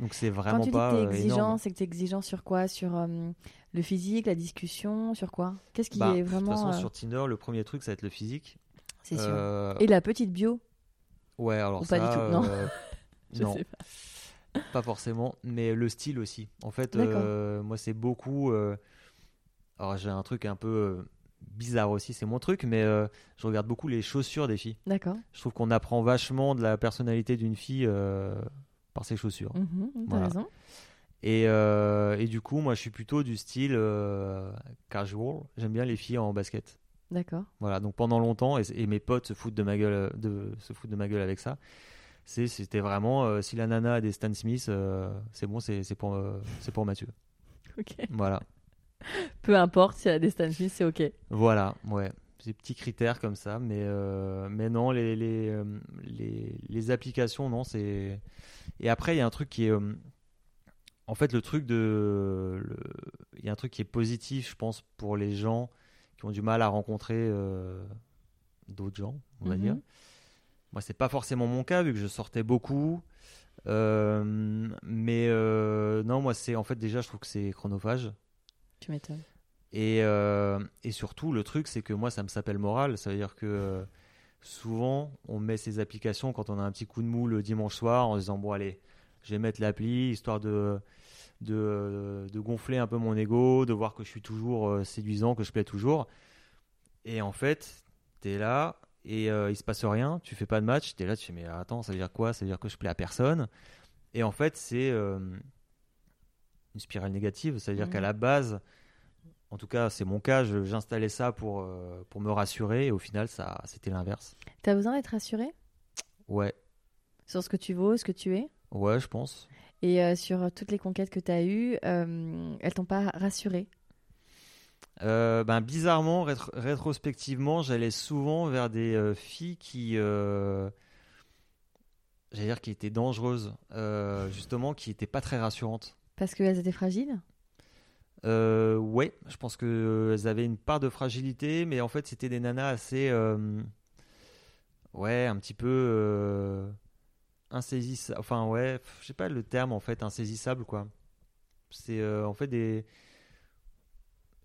Donc c'est
Quand
vraiment
tu dis
pas
que t'es
euh,
exigeant, c'est que t'es exigeant sur quoi? Sur le physique, la discussion, sur quoi? Qu'est-ce qui
Bah,
est
De toute
vraiment.
façon, sur Tinder, le premier truc, ça va être le physique.
C'est sûr. Et la petite bio?
Ouais, alors
Ou pas du tout, non. Je
non,
sais pas.
Pas forcément, mais le style aussi. En fait, euh, moi, c'est beaucoup. euh, alors, j'ai un truc un peu euh, bizarre aussi, c'est mon truc, mais euh, je regarde beaucoup les chaussures des filles.
D'accord.
Je trouve qu'on apprend vachement de la personnalité d'une fille par ses chaussures.
Mhm, T'as
Voilà.
raison.
Et, et du coup, moi, je suis plutôt du style casual. J'aime bien les filles en basket.
D'accord.
Voilà, donc pendant longtemps, et, et mes potes se foutent de ma gueule, de, se foutent de ma gueule avec ça. C'était vraiment, euh, si la nana a des Stan Smith, euh, c'est bon, c'est, pour, euh, c'est pour Mathieu.
Ok.
Voilà,
Peu importe si elle a des Stan Smith, c'est ok.
voilà, ouais. Des petits critères comme ça, mais, mais non, les, les, les, les applications, non, c'est. Et après, il y a un truc qui est. en fait, le truc de. Il y a un truc qui est positif, je pense, pour les gens qui ont du mal à rencontrer d'autres gens, on va
Mhm.
dire. Moi, c'est pas forcément mon cas vu que je sortais beaucoup. Euh, mais euh, non, moi, c'est en fait déjà, je trouve que c'est chronophage.
Tu m'étonnes.
Et, euh, et surtout, le truc, c'est que moi, ça me s'appelle moral. Ça veut dire que souvent, on met ces applications quand on a un petit coup de mou le dimanche soir en se disant Bon, allez, je vais mettre l'appli histoire de, de, de gonfler un peu mon ego, de voir que je suis toujours séduisant, que je plais toujours. Et en fait, tu es là et euh, il se passe rien, tu fais pas de match, tu es là, tu fais Mais attends, ça veut dire quoi? Ça veut dire que je plais à personne. Et en fait, c'est euh, une spirale négative. Ça veut dire
Mhm.
qu'à la base, en tout cas, c'est mon cas, j'installais ça pour, euh, pour me rassurer et au final, ça, c'était l'inverse.
T'as besoin d'être rassuré?
Ouais,
sur ce que tu vaux, ce que tu es?
Ouais, je pense.
Et euh, sur toutes les conquêtes que tu as eues, elles t'ont pas rassuré?
Euh, ben, bizarrement, rétro- rétrospectivement, j'allais souvent vers des euh, filles qui, euh, j'allais dire, qui étaient dangereuses, justement, qui étaient pas très rassurantes.
Parce qu'elles étaient fragiles?
Ouais, je pense qu'elles avaient une part de fragilité, mais en fait, c'était des nanas assez, ouais, un petit peu insaisissables. Enfin, ouais, je sais pas le terme en fait, insaisissable quoi. C'est en fait des.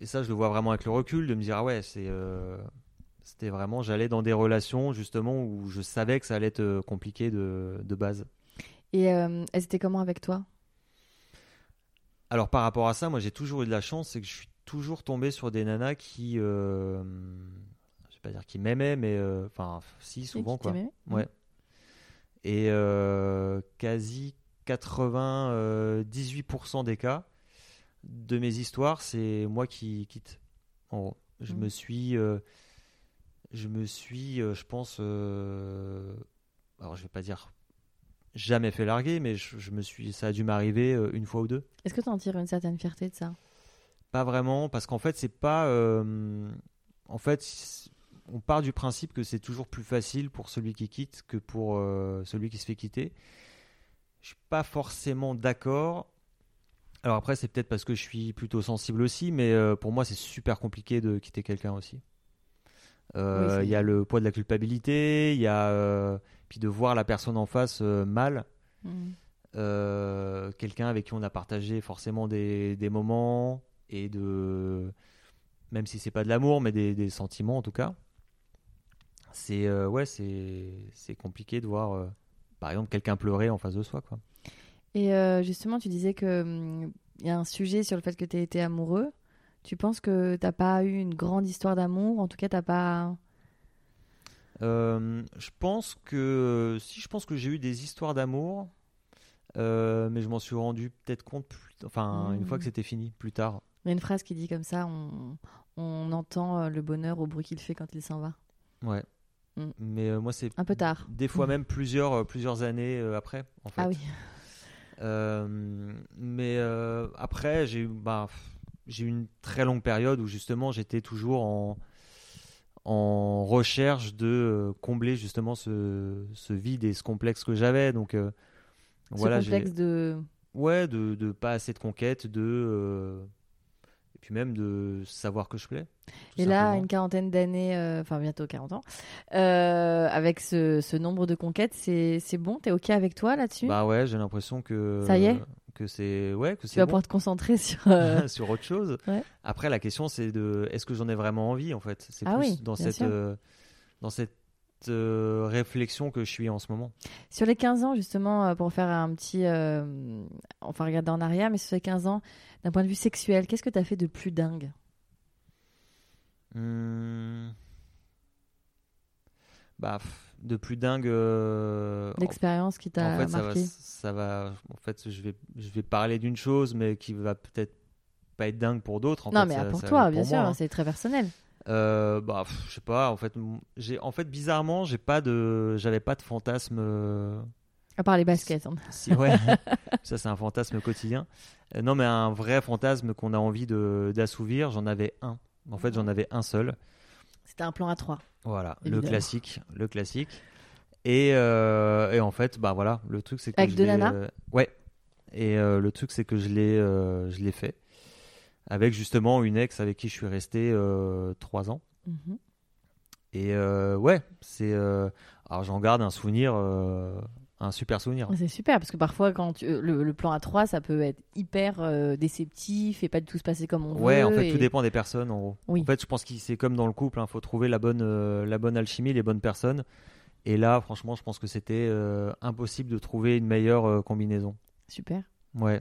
Et ça, je le vois vraiment avec le recul, de me dire, ah ouais, c'est. euh, C'était vraiment, j'allais dans des relations justement où je savais que ça allait être euh, compliqué de, de base.
Et euh, elles étaient comment avec toi?
Alors par rapport à ça, moi j'ai toujours eu de la chance, c'est que je suis toujours tombé sur des nanas qui, euh, je vais pas dire qui m'aimaient, mais euh, enfin si souvent
qui
quoi. Ouais. Et quasi 98% des cas de mes histoires, c'est moi qui quitte. En gros, je me suis, euh, je me suis, euh, je pense, euh, alors je vais pas dire jamais fait larguer, mais je, je me suis, ça a dû m'arriver euh, une fois ou deux.
Est-ce que tu en tires une certaine fierté de ça?
Pas vraiment, parce qu'en fait, c'est pas. euh, en fait, on part du principe que c'est toujours plus facile pour celui qui quitte que pour euh, celui qui se fait quitter. Je suis pas forcément d'accord. Alors après, c'est peut-être parce que je suis plutôt sensible aussi, mais euh, pour moi, c'est super compliqué de quitter quelqu'un aussi. Euh,
Oui,
Il y a le poids de la culpabilité, il y a euh, puis de voir la personne en face mal. Euh, quelqu'un avec qui on a partagé forcément des, des moments et de même si c'est pas de l'amour mais des, des sentiments en tout cas c'est ouais c'est c'est compliqué de voir par exemple quelqu'un pleurer en face de soi quoi
Et euh, justement, tu disais que hum, il y a un sujet sur le fait que tu été amoureux. Tu penses que t'as pas eu une grande histoire d'amour? En tout cas, t'as pas.
Euh, je pense que si je pense que j'ai eu des histoires d'amour euh, mais je m'en suis rendu peut-être compte plus, enfin une fois que c'était fini plus tard
Il y a une phrase qui dit comme ça on, on entend le bonheur au bruit qu'il fait quand il s'en va.
ouais
Mm.
mais euh, moi c'est
Un peu tard.
des fois
Mm.
même plusieurs plusieurs années après en fait
Ah oui.
Euh, mais euh, après, j'ai eu, bah, j'ai eu une très longue période où justement j'étais toujours en, en recherche de euh, combler justement ce, ce vide et ce complexe que j'avais. Donc euh,
Ce
voilà,
complexe de.
ouais, de, de pas assez de conquête, de euh, puis même de savoir que je plais.
Et là,
simplement.
une quarantaine d'années, euh, enfin bientôt 40 ans, euh, avec ce, ce nombre de conquêtes, c'est bon? T'es OK avec toi là-dessus?
Bah ouais, j'ai l'impression que
Ça y est?
que c'est ouais que
Tu vas
bon.
pouvoir te concentrer sur. euh,
sur autre chose.
Ouais.
Après, la question, c'est de est-ce que j'en ai vraiment envie en fait? C'est
Ah
plus
oui,
dans cette euh, dans cette euh, réflexion que je suis en ce moment.
Sur les 15 ans, justement, euh, pour faire un petit. euh, enfin, regarder en arrière, mais sur les 15 ans, d'un point de vue sexuel, qu'est-ce que tu as fait de plus dingue?
Hmm. Bah, de plus dingue. euh, en-
L'expérience qui
en
t'a
fait, ça va,
marqué
ça va. En fait, je vais, je vais parler d'une chose, mais qui va peut-être pas être dingue pour d'autres. en
Non,
fait,
mais
ça-
pour
ça
toi, bien sûr,
hein.
c'est très personnel.
Euh, bah, pff, je sais pas. En fait, j'ai, en fait, bizarrement, j'ai pas de, j'avais pas de fantasme. euh,
À part les baskets. hein.
Si, ouais, ça c'est un fantasme quotidien. Euh, non, mais un vrai fantasme qu'on a envie de, d'assouvir, j'en avais un. En fait, j'en avais un seul.
C'était un plan à trois.
Voilà,
Évidemment.
le classique, le classique. Et, euh, et en fait, bah voilà, le truc c'est que
Avec
je
deux
l'ai,
nanas?
euh, ouais. Et euh, le truc c'est que je l'ai, euh, je l'ai fait avec justement une ex avec qui je suis resté euh, trois ans.
Mhm.
Et euh, ouais, c'est. euh, alors j'en garde un souvenir, un super souvenir.
C'est super, parce que parfois, quand tu- le, le plan à trois, ça peut être hyper euh, déceptif et pas du tout se passer comme on
Ouais,
veut.
en fait,
et-
tout dépend des personnes, en gros.
Oui.
En fait, je pense que c'est comme dans le couple, il faut trouver la bonne, euh, la bonne alchimie, les bonnes personnes. Et là, franchement, je pense que c'était euh, impossible de trouver une meilleure combinaison.
Super.
Ouais.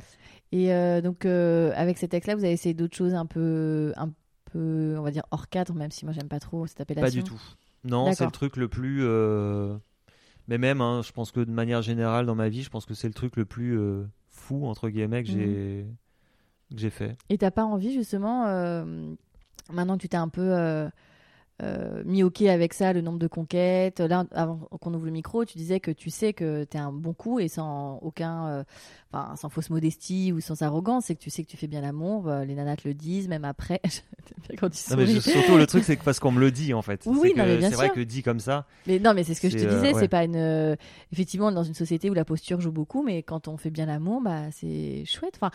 Et euh, donc, euh, avec cet ex-là, vous avez essayé d'autres choses un peu, un peu, on va dire, hors cadre, même si moi, j'aime pas trop cette appellation.
Pas du tout. Non, c'est le truc le plus. euh, Mais même, hein, je pense que de manière générale dans ma vie, je pense que c'est le truc le plus fou entre guillemets que j'ai que j'ai fait.
Et t'as pas envie, justement, maintenant que tu t'es un peu euh, mis OK avec ça, le nombre de conquêtes. Là, avant qu'on ouvre le micro, tu disais que tu sais que t'es un bon coup et sans aucun, euh, enfin, sans fausse modestie ou sans arrogance, c'est que tu sais que tu fais bien l'amour. euh, Les nanas te le disent, même après. Bien quand tu
Non, mais surtout le truc, c'est que parce qu'on me le dit en fait.
Oui,
C'est
oui,
que
non, mais bien
c'est vrai que dit comme ça.
Mais non, mais c'est ce que je te
euh,
disais,
ouais.
c'est pas une. effectivement, dans une société où la posture joue beaucoup, mais quand on fait bien l'amour, bah c'est chouette. Enfin,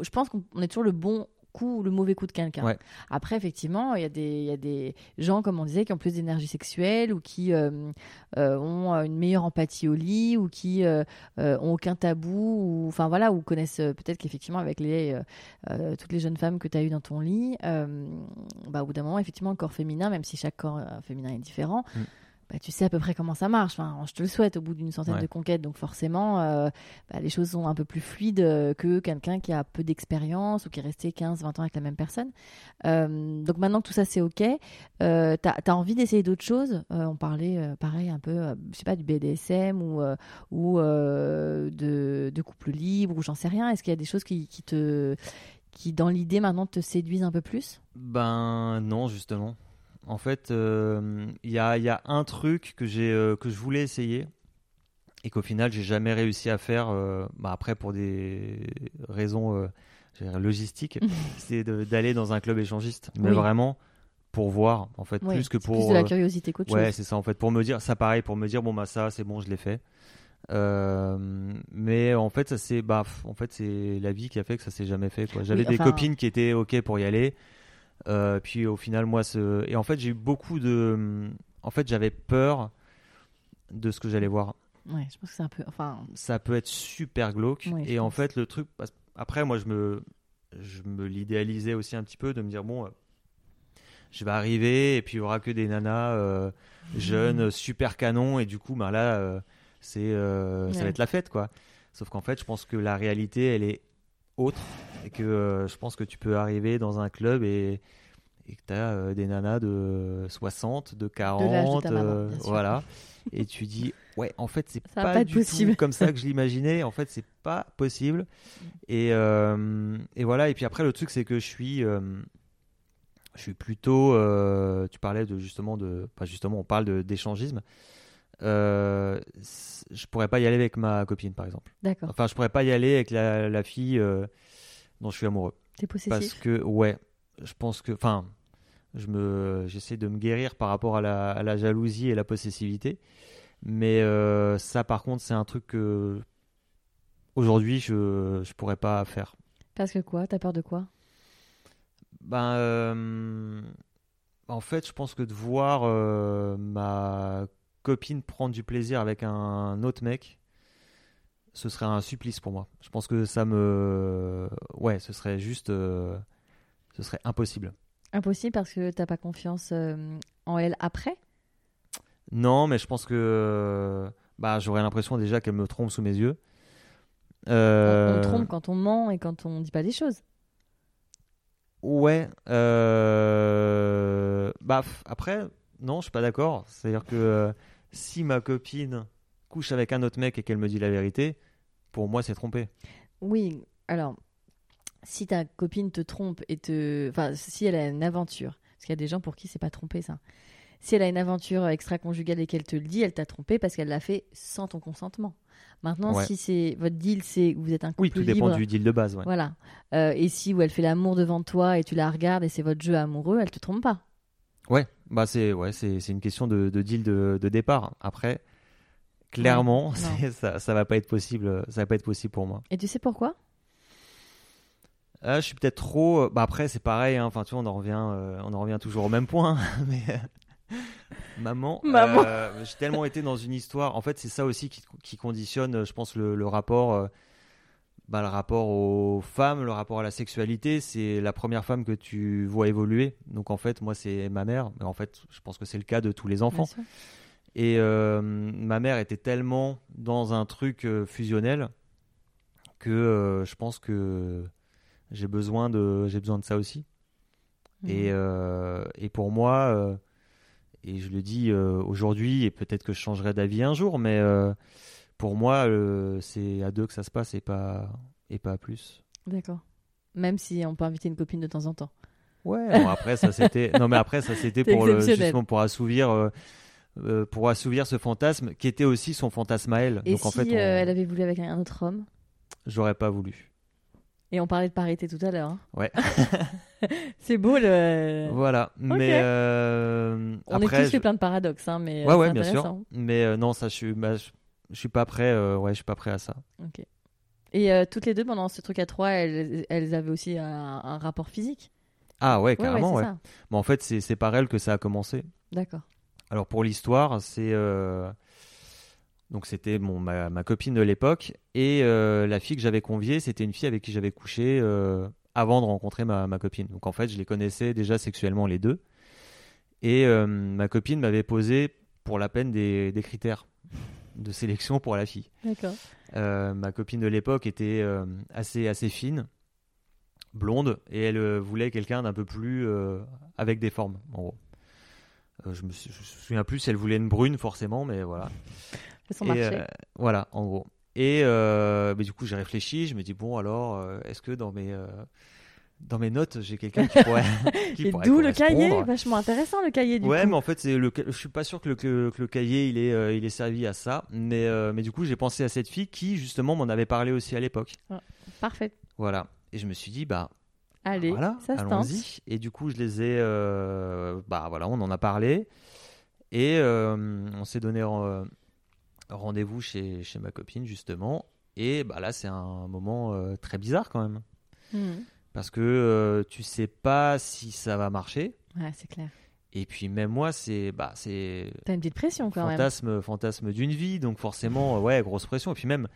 je pense qu'on on est toujours le bon coup ou le mauvais coup de quelqu'un.
Ouais.
Après, effectivement, il y, a des- y a des gens, comme on disait, qui ont plus d'énergie sexuelle ou qui euh, euh, ont une meilleure empathie au lit ou qui euh, euh, ont aucun tabou ou enfin voilà ou connaissent peut-être qu'effectivement avec les toutes les jeunes femmes que tu as eues dans ton lit, bah, au bout d'un moment, effectivement, le corps féminin, même si chaque corps féminin est différent,
Mm.
Bah, tu sais à peu près comment ça marche. Enfin, je te le souhaite au bout d'une centaine
Ouais.
de conquêtes. Donc forcément, euh, bah, les choses sont un peu plus fluides euh, que quelqu'un qui a peu d'expérience ou qui est resté 15, 20 ans avec la même personne. Euh, donc maintenant que tout ça c'est OK, tu as, envie d'essayer d'autres choses? On parlait pareil un peu, je sais pas, du BDSM ou, ou de, de couple libre ou j'en sais rien. Est-ce qu'il y a des choses qui, qui te qui dans l'idée maintenant te séduisent un peu plus?
Ben non, justement. En fait, euh, il y, a, il y a un truc que, j'ai, euh, que je voulais essayer et qu'au final, j'ai jamais réussi à faire. euh, bah, après, pour des raisons euh, logistiques, c'est d'aller dans un club échangiste. Mais
Oui.
vraiment pour voir, en fait,
Ouais,
plus que pour.
plus de la
euh,
curiosité qu'autre
Ouais, c'est ça en fait. Pour me dire, ça pareil, pour me dire, bon bah ça, c'est bon, je l'ai fait. Euh, mais en fait, ça c'est, bah, en fait, c'est la vie qui a fait que ça s'est jamais fait. J'avais
Oui,
des copines qui étaient ok pour y aller. Euh, puis au final, moi, ce... et en fait, j'ai eu beaucoup de, en fait, j'avais peur de ce que j'allais voir.
Ouais, je pense que c'est un peu. Enfin,
Ça peut être super glauque. Et en
pense.
fait, le truc, après, moi, je me, je me l'idéalisais aussi un petit peu de me dire bon. euh, je vais arriver et puis il y aura que des nanas euh, jeunes, super canons et du coup, ben là, c'est, ça va être la fête quoi. Sauf qu'en fait, je pense que la réalité, elle est autre et que euh, je pense que tu peux arriver dans un club et, et que tu as des nanas de 60, de 40,
ta maman,
euh, voilà. et tu dis, ouais, en fait, c'est pas,
pas
du
possible.
tout comme ça que je l'imaginais. En fait, c'est pas possible. Et, euh, et voilà. Et puis après, le truc, c'est que je suis, euh, je suis plutôt. euh, tu parlais de justement de, pas justement, on parle d'échangisme. Euh, je pourrais pas y aller avec ma copine, par exemple.
d'accord.
Enfin, je pourrais pas y aller avec la, la fille euh, dont je suis amoureux.
T'es possessif.
Parce que, ouais, je pense que. Enfin, je me, j'essaie de me guérir par rapport à la, à la jalousie et la possessivité. Mais euh, ça, par contre, c'est un truc que. Aujourd'hui, je, je pourrais pas faire.
Parce que quoi? T'as peur de quoi?
Ben, euh, en fait, je pense que de voir euh, ma copine prendre du plaisir avec un autre mec, ce serait un supplice pour moi. Je pense que ça me. Ouais, ce serait juste. euh, ce serait impossible.
Impossible parce que t'as pas confiance euh, en elle après?
Non, mais je pense que. euh, Bah, j'aurais l'impression déjà qu'elle me trompe sous mes yeux.
On-
Euh,
On trompe quand on ment et quand on dit pas des choses.
Ouais. Bah, après, non, je suis pas d'accord. C'est-à-dire que si ma copine couche avec un autre mec et qu'elle me dit la vérité, pour moi, c'est trompé.
Oui, alors, si ta copine te trompe et te. Enfin, si elle a une aventure, parce qu'il y a des gens pour qui c'est pas trompé ça. Si elle a une aventure extra-conjugale et qu'elle te le dit, elle t'a trompé parce qu'elle l'a fait sans ton consentement. Maintenant,
Ouais.
si c'est votre deal, c'est vous êtes un couple
Oui, tout dépend du deal de base. Ouais.
Voilà. Euh, et si où elle fait l'amour devant toi et tu la regardes et c'est votre jeu amoureux, elle te trompe pas.
Ouais, bah c'est ouais, c'est c'est une question de, de deal de, de départ. Après, clairement, ça ça va pas être possible. Ça va pas être possible pour moi.
Et tu sais pourquoi?
Ah, je suis peut-être trop. Bah après, c'est pareil. hein. Enfin, tu vois, on en revient, euh, on en revient toujours au même point. Mais euh, maman,
Maman.
euh, j'ai tellement été dans une histoire. En fait, c'est ça aussi qui, qui conditionne, euh, je pense, le, le rapport. euh, bah, le rapport aux femmes, le rapport à la sexualité, c'est la première femme que tu vois évoluer. Donc en fait, moi, c'est ma mère. Mais en fait, je pense que c'est le cas de tous les enfants.
Bien sûr.
Et euh, ma mère était tellement dans un truc euh, fusionnel que euh, je pense que j'ai besoin de j'ai besoin de ça aussi. Et,
Mhm.
euh, et pour moi, et je le dis aujourd'hui, et peut-être que je changerai d'avis un jour, mais pour moi, euh, c'est à deux que ça se passe et pas et pas à plus.
D'accord. Même si on peut inviter une copine de temps en temps.
Ouais. Bon, après ça c'était non mais après ça c'était pour le, justement pour assouvir euh, euh, pour assouvir ce fantasme qui était aussi son fantasme à elle.
Et
Donc
si
en fait, on-
euh, elle avait voulu avec un autre homme?
J'aurais pas voulu.
Et on parlait de parité tout à l'heure. hein.
Ouais.
C'est beau le.
Voilà. Mais euh,
On
après,
est tous
je-
fait plein de paradoxes, hein, mais.
Ouais, ouais, bien sûr. Mais euh, non, ça, je suis, bah, je, je suis pas prêt. euh, ouais, je suis pas prêt à ça.
Ok. Et toutes les deux, pendant ce truc à trois, elles, elles avaient aussi un, un rapport physique?
Ah ouais, carrément,
ouais.
Mais en fait, c'est c'est par elle que ça a commencé.
D'accord.
Alors pour l'histoire, c'est euh, donc c'était ma, ma copine de l'époque et euh, la fille que j'avais conviée, c'était une fille avec qui j'avais couché euh, avant de rencontrer ma, ma copine. Donc en fait, je les connaissais déjà sexuellement les deux. Et ma copine m'avait posé pour la peine des, des critères de sélection pour la fille.
D'accord.
Ma copine de l'époque était assez, assez fine, blonde, et elle voulait quelqu'un d'un peu plus avec des formes, en gros. Euh, je, me, suis- je me souviens plus si elle voulait une brune forcément, mais voilà.
Son
Et,
marché.
euh, voilà, en gros. Et euh, mais du coup, j'ai réfléchi, je me dis bon alors, est-ce que dans mes dans mes notes, j'ai quelqu'un qui pourrait qui
Et d'où le cahier, vachement intéressant le cahier du
ouais,
coup.
mais en fait, c'est le, je suis pas sûr que le, que, que le cahier il est, euh, il est servi à ça. Mais, euh, mais du coup, j'ai pensé à cette fille qui justement m'en avait parlé aussi à l'époque.
Parfait.
Voilà. Et je me suis dit, bah
Allez,
voilà,
ça se tente.
allons-y. Et du coup, je les ai, euh, bah voilà, on en a parlé. Et euh, on s'est donné euh, rendez-vous chez, chez ma copine justement. Et bah là, c'est un moment euh, très bizarre quand même.
Mhm.
Parce que tu sais pas si ça va marcher.
Ouais, c'est clair.
Et puis même moi, c'est bah, c'est
T'as une petite pression quand même.
fantasme, fantasme d'une vie, donc forcément, ouais, grosse pression. Et puis même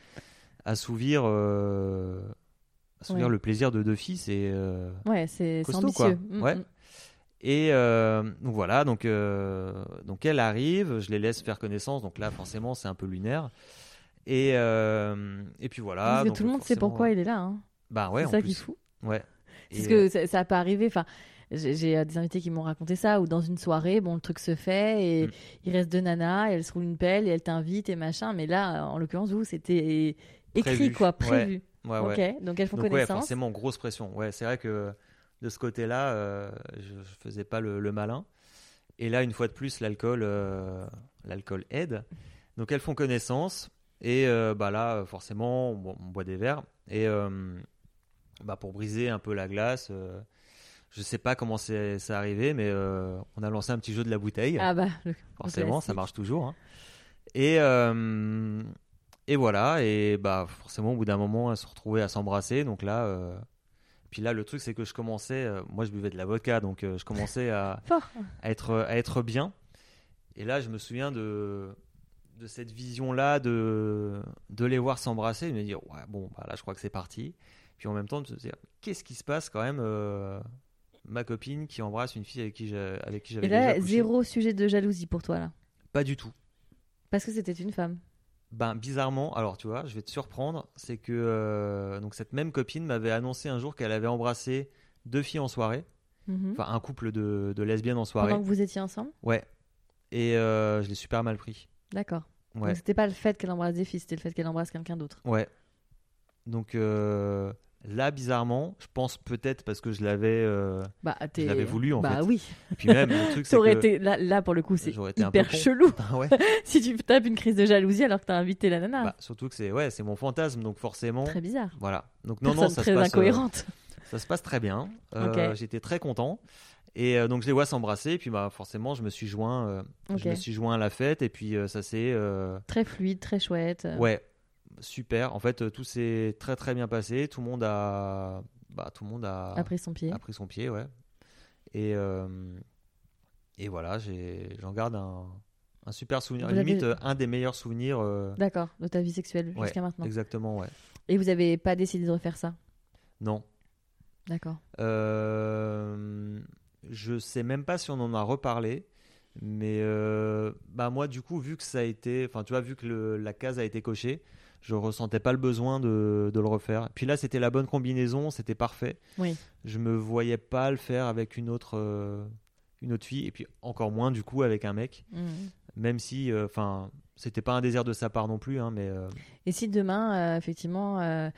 assouvir, euh, assouvir
Ouais.
le plaisir de deux filles, c'est euh,
Ouais, c'est
costaud, quoi.
ambitieux. Mhm.
Ouais. Et euh, donc voilà, donc, euh, donc elle arrive, je les laisse faire connaissance, donc là forcément c'est un peu lunaire. Et, et puis voilà.
Parce que
donc
tout le monde sait pourquoi il est là. hein.
Bah ouais,
c'est ça qui est fou.
Ouais.
Parce que ça, ça peut arriver. Enfin, j'ai des invités qui m'ont raconté ça, où dans une soirée, bon, le truc se fait et
Mm.
il reste deux nanas, et elles se roulent une pelle et elles t'invitent et machin. Mais là, en l'occurrence, vous, c'était écrit,
Prévu.
quoi, prévu.
ouais, ouais.
Ok, donc elles font
Donc ouais,
connaissance.
forcément, grosse pression. Ouais, c'est vrai que de ce côté-là, euh, je, je faisais pas le, le malin. Et là, une fois de plus, l'alcool, euh, l'alcool aide. Donc elles font connaissance. Et euh, bah là, forcément, on, bo- on boit des verres. Et bah, pour briser un peu la glace, je sais pas comment c'est arrivé, mais on a lancé un petit jeu de la bouteille.
Ah bah,
Forcément, ça marche toujours. hein. Et, et voilà, et bah forcément, au bout d'un moment, elles se retrouvaient à s'embrasser. Donc là, euh, Puis là, le truc, c'est que je commençais, euh, moi je buvais de la vodka, donc euh, je commençais à, à être, à être bien. Et là, je me souviens de, de cette vision-là, de, de les voir s'embrasser, de me dire, ouais, bon, bah, là, je crois que c'est parti. Puis en même temps, de se dire, qu'est-ce qui se passe quand même Ma copine qui embrasse une fille avec qui j'ai- avec qui j'avais
Et
déjà
là,
couché?
zéro sujet de jalousie pour toi, là?
Pas du tout.
Parce que c'était une femme?
Ben bizarrement, alors tu vois, je vais te surprendre, c'est que euh, donc cette même copine m'avait annoncé un jour qu'elle avait embrassé deux filles en soirée,
Mhm.
enfin un couple de, de lesbiennes en soirée.
Pendant que vous étiez ensemble
Ouais. Et euh, je l'ai super mal pris.
D'accord.
Ouais.
Donc c'était pas le fait qu'elle embrasse des filles, c'était le fait qu'elle embrasse quelqu'un d'autre.
Ouais. Donc euh, là, bizarrement, je pense peut-être parce que je l'avais. euh,
Bah,
l'avais voulu, en
bah,
fait.
oui.
Et puis même, le truc, c'est
aurait
que.
été là, là pour le coup, c'est hyper chelou
Ah ouais.
si tu tapes une crise de jalousie alors que t'as invité la nana.
Bah, surtout que c'est ouais, c'est mon fantasme, donc forcément.
Très bizarre.
Voilà. Donc non,
Personne
non, ça
très
se passe. euh,
incohérente.
ça se passe très bien. Euh. J'étais très content. Et euh, donc je les vois s'embrasser. Et puis bah forcément, je me suis joint. Je me suis joint à la fête. Et puis ça s'est. euh,
Très fluide, très chouette.
Ouais, super. En fait, euh, tout s'est très très bien passé. Tout le monde a. Bah, tout le monde a.
Après son pied.
a pris son pied, ouais. Et, euh, et voilà, j'en garde un, un super souvenir.
Vous
Limite, euh, un des meilleurs souvenirs. euh,
D'accord, de ta vie sexuelle
ouais,
jusqu'à maintenant.
Exactement, ouais.
Et vous avez pas décidé de refaire ça?
Non.
D'accord.
Euh, je sais même pas si on en a reparlé. Mais euh, bah moi, du coup, vu que ça a été. Enfin, tu vois, vu que le- la case a été cochée, je ressentais pas le besoin de, de le refaire. Puis là, c'était la bonne combinaison, c'était parfait.
Oui.
Je me voyais pas le faire avec une autre, euh, une autre fille. Et puis encore moins, du coup, avec un mec.
Mhm.
Même si. euh, Enfin, c'était pas un désir de sa part non plus. Hein, mais euh,
Et si demain, euh, effectivement, euh,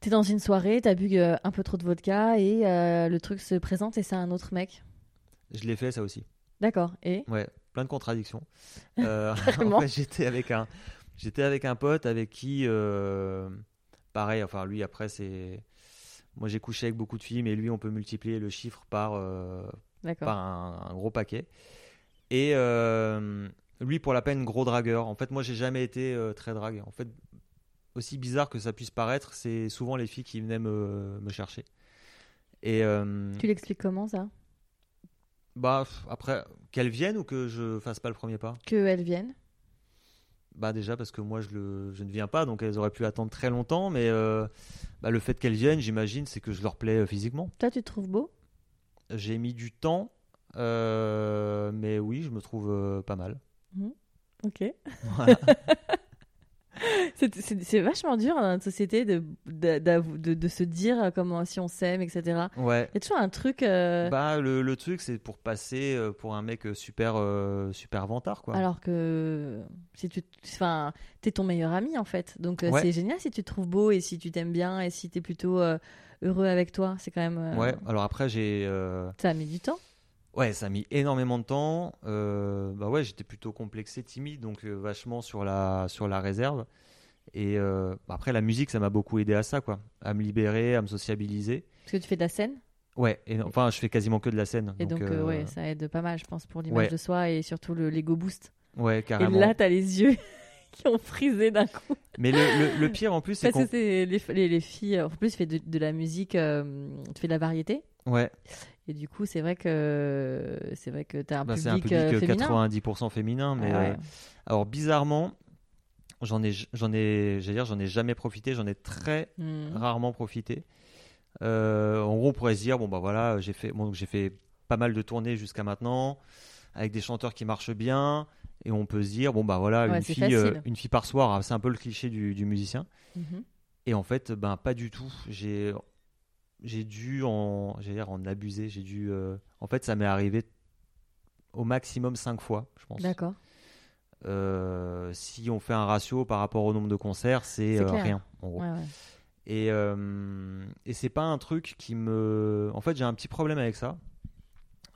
t'es dans une soirée, t'as bu euh, un peu trop de vodka et euh, le truc se présente et c'est un autre mec?
Je l'ai fait, ça aussi.
D'accord. Et?
Ouais, plein de contradictions. Euh, en fait, j'étais avec un, j'étais avec un pote avec qui, euh, pareil. Enfin, lui après c'est, moi j'ai couché avec beaucoup de filles, mais lui on peut multiplier le chiffre par euh, par un, un gros paquet. Et euh, lui pour la peine gros dragueur. En fait, moi j'ai jamais été très drague. En fait, aussi bizarre que ça puisse paraître, c'est souvent les filles qui venaient me, me chercher. Et
Tu l'expliques comment ça?
Bah après qu'elles viennent ou que je fasse pas le premier pas?
Qu'elles viennent
Bah déjà parce que moi je, le, je ne viens pas, donc elles auraient pu attendre très longtemps, mais euh, bah, le fait qu'elles viennent, j'imagine, c'est que je leur plais euh, physiquement.
Toi, tu te trouves beau?
J'ai mis du temps, euh, mais oui, je me trouve euh, pas mal.
Ok.
Voilà.
C'est- vachement dur dans notre société de, de, de- de se dire comment si on s'aime, etc.
ouais.
Il y a toujours un truc. euh,
Bah le, le truc c'est pour passer euh, pour un mec euh, super euh, super vantard quoi.
Alors que si tu, enfin, t'es ton meilleur ami en fait. Donc
Ouais.
c'est génial si tu te trouves beau et si tu t'aimes bien et si t'es plutôt euh, heureux avec toi. C'est quand même.
Ouais. Alors après j'ai
Ça a mis du temps.
Ouais ça a mis énormément de temps. Euh, bah ouais j'étais plutôt complexé, timide, donc euh, vachement sur la sur la réserve. Et euh, bah, après la musique ça m'a beaucoup aidé à ça quoi, à me libérer, à me sociabiliser.
Parce que tu fais de la scène?
Ouais, et, enfin, je fais quasiment que de la scène.
et donc,
euh,
ouais, ça aide pas mal, je pense, pour l'image
ouais.
de soi et surtout le l'ego boost.
ouais,
Et
carrément.
là, t'as les yeux qui ont frisé d'un coup.
Mais le, le- le pire en plus, c'est
Parce que c'est les, les, les filles. En plus, tu fais de, de la musique, tu fais de la variété.
Ouais,
Et du coup, c'est vrai que c'est vrai que t'as un,
bah, c'est un
public
public
euh,
euh,
féminin.
90% féminin. Mais
Ah ouais.
euh, alors, bizarrement, j'en ai, j'en ai, j'allais dire, j'en ai jamais profité. J'en ai très
Hmm.
rarement profité. Euh, en gros, on pourrait se dire, bon, bah voilà, j'ai fait, bon, j'ai fait pas mal de tournées jusqu'à maintenant, avec des chanteurs qui marchent bien. Et on peut se dire, bon, bah voilà,
Ouais,
une, fille, euh, une fille par soir, hein, c'est un peu le cliché du, du musicien.
Mhm.
Et en fait, ben pas du tout. J'ai j'ai dû en dire en abuser. J'ai dû euh, en fait ça m'est arrivé au maximum cinq fois, je pense.
D'accord.
Euh, si on fait un ratio par rapport au nombre de concerts, c'est euh, rien en gros.
Ouais, ouais.
Et et c'est pas un truc qui me en fait j'ai un petit problème avec ça.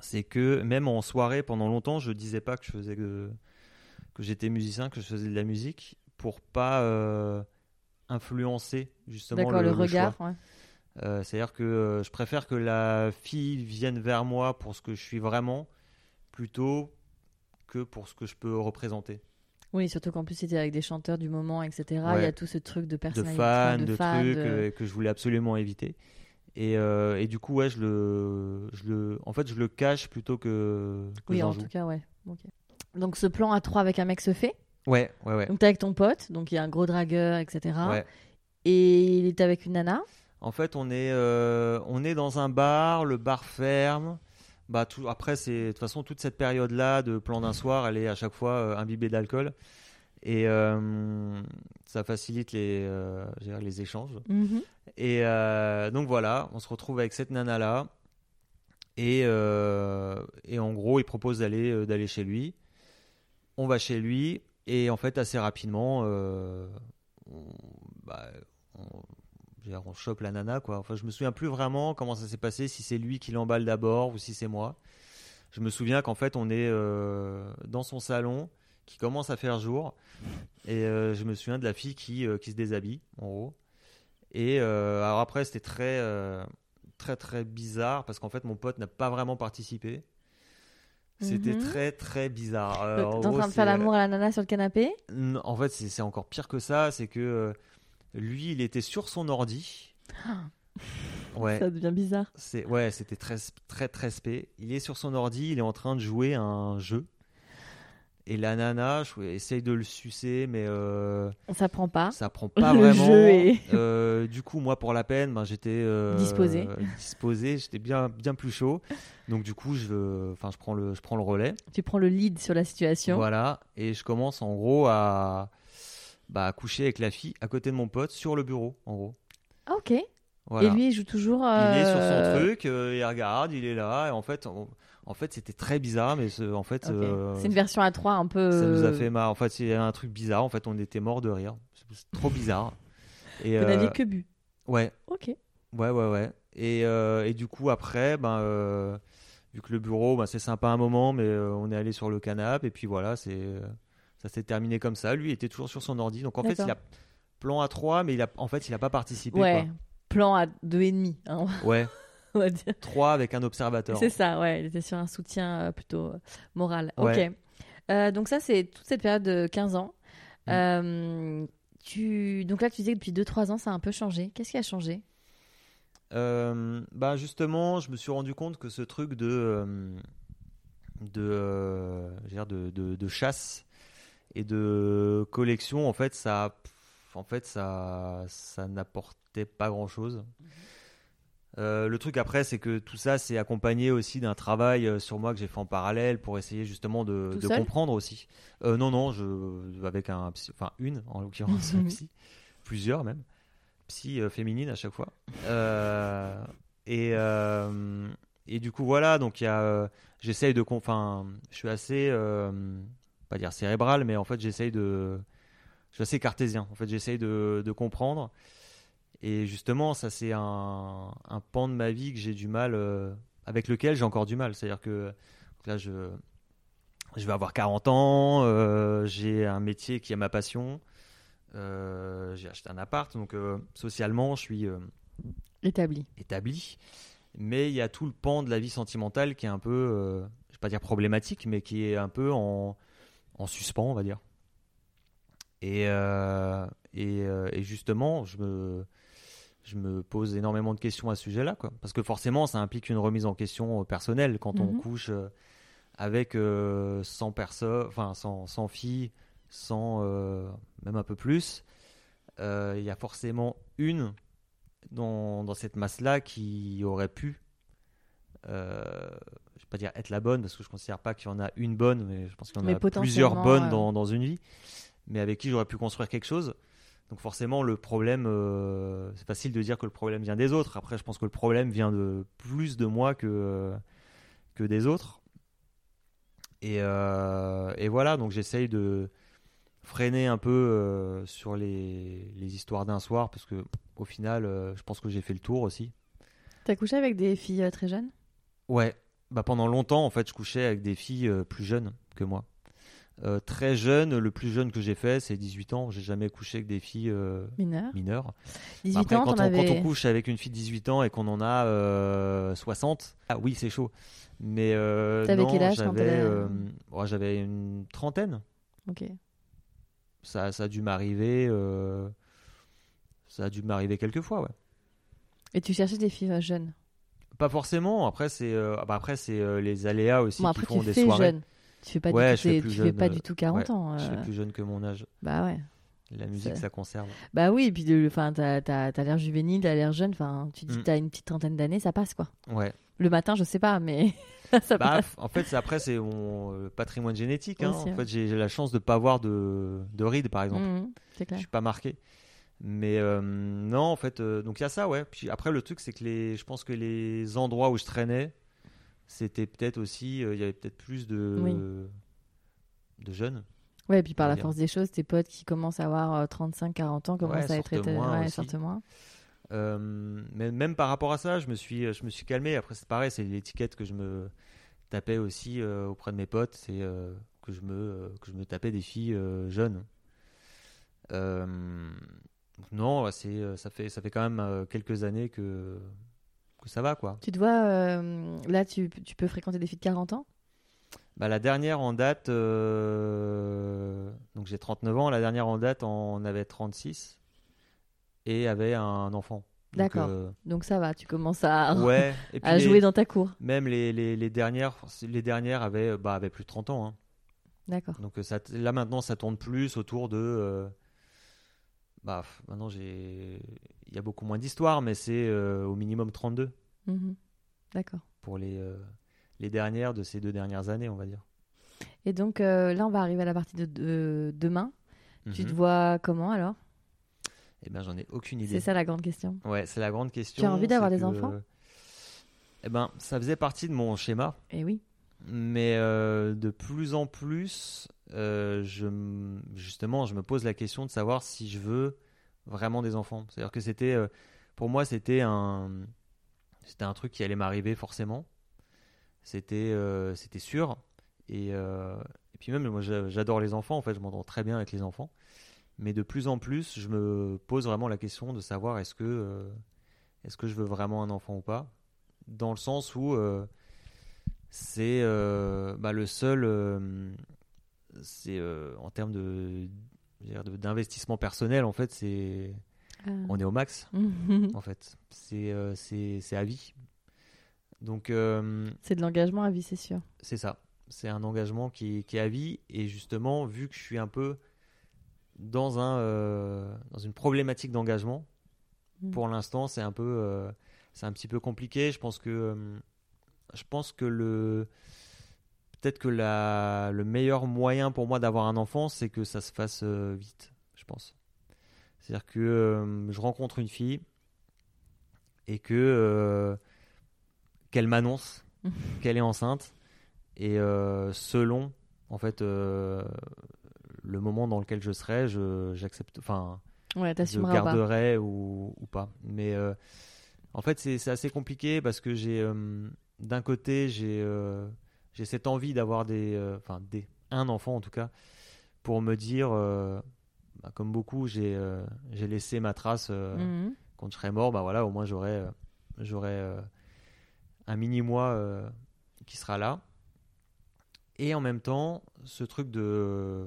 C'est que même en soirée pendant longtemps, je disais pas que je faisais que, que j'étais musicien, que je faisais de la musique pour pas influencer justement
D'accord,
le,
le,
le choix.
regard. ouais.
Euh, C'est-à-dire que euh, je préfère que la fille vienne vers moi pour ce que je suis vraiment, plutôt que pour ce que je peux représenter.
Oui, surtout qu'en plus, c'était avec des chanteurs du moment, etc. Il y a tout ce truc de
De
personnalité.
fans,
de,
de,
fans,
trucs
de-
euh, que je voulais absolument éviter. Et, et du coup, ouais, je le, je le, en fait, je le cache plutôt que, que
Oui, en
joue.
tout cas, ouais. Donc ce plan à trois avec un mec se fait.
Ouais, ouais, ouais.
Donc t'es avec ton pote, donc il y a un gros dragueur, etc.
ouais.
Et il est avec une nana.
En fait, on est, euh, on est dans un bar, le bar ferme. Bah, tout, après, c'est de toute façon toute cette période-là de plan d'un soir, elle est à chaque fois euh, imbibée d'alcool et euh, ça facilite les, les échanges.
Mhm.
Et donc voilà, on se retrouve avec cette nana-là. Et, euh, et en gros, il propose d'aller d'aller chez lui. On va chez lui. Et en fait, assez rapidement, on, bah, on, on chope la nana. Quoi. Enfin, je me souviens plus vraiment comment ça s'est passé, si c'est lui qui l'emballe d'abord ou si c'est moi. Je me souviens qu'en fait, on est euh, dans son salon, qui commence à faire jour. Et euh, je me souviens de la fille qui, euh, qui se déshabille, en gros. Et alors après, c'était très, très, très bizarre parce qu'en fait, mon pote n'a pas vraiment participé. C'était
Mhm.
très, très bizarre. En
T'es en
gros,
train de faire l'amour à la nana sur le canapé?
Non, En fait, c'est encore pire que ça. C'est que lui, il était sur son ordi. Ouais.
Ça devient bizarre.
C'est ouais, c'était très très très spé. Il est sur son ordi, il est en train de jouer à un jeu. Et la nana, je essaye de le sucer, mais euh,
Ça prend pas.
ça prend pas
Le
vraiment.
jeu est-
Euh, du coup, moi, pour la peine, ben, j'étais euh,
Disposé.
disposé, j'étais bien bien plus chaud. Donc du coup, je, enfin, je prends le, je prends le relais.
Tu prends le lead sur la situation.
Voilà, et je commence en gros à, bah, coucher avec la fille à côté de mon pote sur le bureau, en gros.
Ah, ok.
Voilà.
Et lui, il joue toujours.
Il est sur son
euh,
truc, euh, il regarde, il est là, et en fait, on- en fait, c'était très bizarre, mais ce- en fait,
ok.
euh,
C'est une version à 3 un peu.
ça nous a
euh,
fait marre. En fait, c'est un truc bizarre. En fait, on était mort de rire. C'est trop bizarre. Et
Vous n'aviez que bu.
ouais,
Ok.
ouais, ouais, ouais. Et, et du coup, après, ben, vu que le bureau, ben, c'est sympa un moment, mais on est allé sur le canapé, et puis voilà, c'est ça s'est terminé comme ça. Lui il était toujours sur son ordi, donc en fait, il a plan à 3 mais il a, en fait, il a pas participé.
Ouais. Plan à 2,5. Hein,
quoi. Ouais,
on va dire.
3 avec un observateur.
C'est ça, ouais. Il était sur un soutien euh, plutôt euh, moral.
Ouais.
Ok. Euh, donc, ça, c'est toute cette période de 15 ans.
Mm.
Euh, tu... Donc là, tu disais que depuis 2-3 ans, ça a un peu changé. Qu'est-ce qui a changé?
Euh, bah justement, je me suis rendu compte que ce truc de de, de, de, de chasse et de collection, en fait, ça, en fait, ça, ça n'apportait pas grand-chose. Euh, le truc après, c'est que tout ça, c'est accompagné aussi d'un travail euh, sur moi que j'ai fait en parallèle pour essayer justement de, comprendre aussi. Euh, non, non, je, avec un, enfin une en l'occurrence, psy, plusieurs même, psy euh, féminine à chaque fois. Et, et du coup voilà, donc il j'essaye de, enfin, je suis assez, pas dire cérébral, mais en fait j'essaye de, je suis assez cartésien. En fait, j'essaye de, de comprendre. Et justement, ça c'est un, un pan de ma vie que j'ai du mal, euh, avec lequel j'ai encore du mal. C'est-à-dire que là, je, je vais avoir 40 ans, euh, j'ai un métier qui est ma passion, euh, j'ai acheté un appart, donc socialement, je suis
Établi.
établi. Mais il y a tout le pan de la vie sentimentale qui est un peu, je vais pas dire problématique, mais qui est un peu en, en suspens, on va dire. Et, euh, et, euh, et justement, je me, je me pose énormément de questions à ce sujet-là, quoi. Parce que forcément, ça implique une remise en question euh, personnelle quand on
Mhm.
couche avec euh, 100 personnes, enfin 100, 100 filles, 100, euh, même un peu plus. Il y a forcément une dans, dans cette masse-là qui aurait pu, pas dire être la bonne, parce que je considère pas qu'il y en a une bonne, mais je pense qu'il y en
Mais
a plusieurs bonnes
euh,
dans, dans une vie, mais avec qui j'aurais pu construire quelque chose. Donc forcément, le problème, euh, c'est facile de dire que le problème vient des autres. Après, je pense que le problème vient de plus de moi que, euh, que des autres. Et, euh, et voilà, donc j'essaye de freiner un peu sur les, les histoires d'un soir, parce que au final, je pense que j'ai fait le tour aussi.
T'as couché avec des filles très jeunes?
Ouais, bah pendant longtemps, en fait, je couchais avec des filles euh, plus jeunes que moi. Euh, très jeune, le plus jeune que j'ai fait, c'est 18 ans. J'ai jamais couché avec des filles euh,
Mineurs
mineures.
18
Après,
ans,
quand, on, quand on couche avec une fille de 18 ans et qu'on en a euh, 60, ah oui, c'est chaud. Mais
T'avais
non,
quel âge quand
j'avais, ouais, j'avais une trentaine.
Ok.
Ça, ça a dû m'arriver. ça a dû m'arriver quelques fois, ouais.
Et tu cherchais des filles jeunes?
Pas forcément. Après, c'est euh, bah, après c'est euh, les aléas aussi
Bon,
qui
après,
font
tu
des
fais
soirées.
jeune. Tu fais pas,
Ouais,
du, tout, tu fais pas
euh,
du tout 40
ouais,
ans.
Je suis plus jeune que mon âge.
Bah ouais.
La musique,
Ça-
conserve.
Bah oui, et puis enfin, t'as t'as- t'as l'air juvénile, t'as l'air jeune. Enfin, tu dis
Mm.
que t'as une petite trentaine d'années, ça passe quoi.
Ouais.
Le matin, je sais pas, mais ça
Bah,
passe.
en fait, après, c'est mon patrimoine génétique. hein. En fait, j'ai la chance de pas avoir de, de rides, par exemple.
Mhm, c'est
Je
clair.
suis pas marqué. Mais euh, non, en fait, euh, donc il y a ça, ouais. Puis après, le truc, c'est que les, je pense que les endroits où je traînais, c'était peut-être aussi, euh, il y avait peut-être plus de,
Oui.
de jeunes.
Ouais, et puis par la
dire.
force des choses, tes potes qui commencent à avoir 35-40 ans commencent
Ouais,
à être
sortent
éta-
moins
ouais,
aussi.
sortent moins.
Mais même par rapport à ça, je me suis, je me suis calmé. Après, c'est pareil, c'est l'étiquette que je me tapais aussi auprès de mes potes, c'est que je me, que je me tapais des filles jeunes. Euh, non, ouais, c'est, euh, ça fait, ça fait quand même euh, quelques années que, que ça va, quoi.
Tu te vois, euh, là, tu, tu peux fréquenter des filles de 40 ans?
Bah, la dernière en date, euh, donc j'ai 39 ans, la dernière en date en avait 36 et avait un enfant. Donc,
D'accord.
euh,
Donc ça va, tu commences à,
ouais. Et puis
à
les-
jouer dans ta cour.
Même les, les, les dernières, les dernières avaient, bah, avaient plus de 30 ans. hein.
D'accord.
Donc ça, là maintenant, ça tourne plus autour de. Bah, maintenant, j'ai. Il y a beaucoup moins d'histoires, mais c'est euh, au minimum 32
Mhm. D'accord.
pour les, euh, les dernières de ces deux dernières années, on va dire.
Et donc euh, là, on va arriver à la partie de, de- demain. Tu te
Mhm.
vois comment alors?
Eh ben, j'en ai aucune idée.
C'est ça la grande question.
Ouais, c'est la grande question.
Tu as envie d'avoir des
que-
enfants?
Eh ben, ça faisait partie de mon schéma.
Et oui.
Mais euh, de plus en plus, euh, justement, je me pose la question de savoir si je veux vraiment des enfants. C'est-à-dire que c'était, euh, pour moi, c'était un, c'était un truc qui allait m'arriver forcément. C'était, c'était sûr. Et, et puis même, moi, j'a- j'adore les enfants. En fait, je m'entends très bien avec les enfants. Mais de plus en plus, je me pose vraiment la question de savoir est-ce que, est-ce que je veux vraiment un enfant ou pas? Dans le sens où c'est euh, bah, le seul, euh, c'est euh, en termes de, d'investissement personnel, en fait, c'est,
Ah.
on est au max, en fait. C'est, c'est, à vie. Donc,
C'est de l'engagement à vie, c'est sûr.
c'est ça. C'est un engagement qui, qui est à vie. Et justement, vu que je suis un peu dans, un, dans une problématique d'engagement,
Mm.
pour l'instant, c'est un peu, c'est un petit peu compliqué. Je pense que, je pense que le, peut-être que la, le meilleur moyen pour moi d'avoir un enfant, c'est que ça se fasse euh, vite. Je pense. C'est-à-dire que euh, je rencontre une fille et que euh, qu'elle m'annonce qu'elle est enceinte et selon en fait le moment dans lequel je serai, je j'accepte. Enfin,
Ouais,
je garderai ou, ou pas. Mais en fait, c'est c'est assez compliqué parce que j'ai d'un côté j'ai euh, j'ai cette envie d'avoir des, euh, enfin des un enfant en tout cas pour me dire, euh, bah, comme beaucoup, j'ai j'ai laissé ma trace
Mhm.
quand je serai mort. Bah voilà, au moins j'aurai j'aurai un mini moi qui sera là. Et en même temps, ce truc de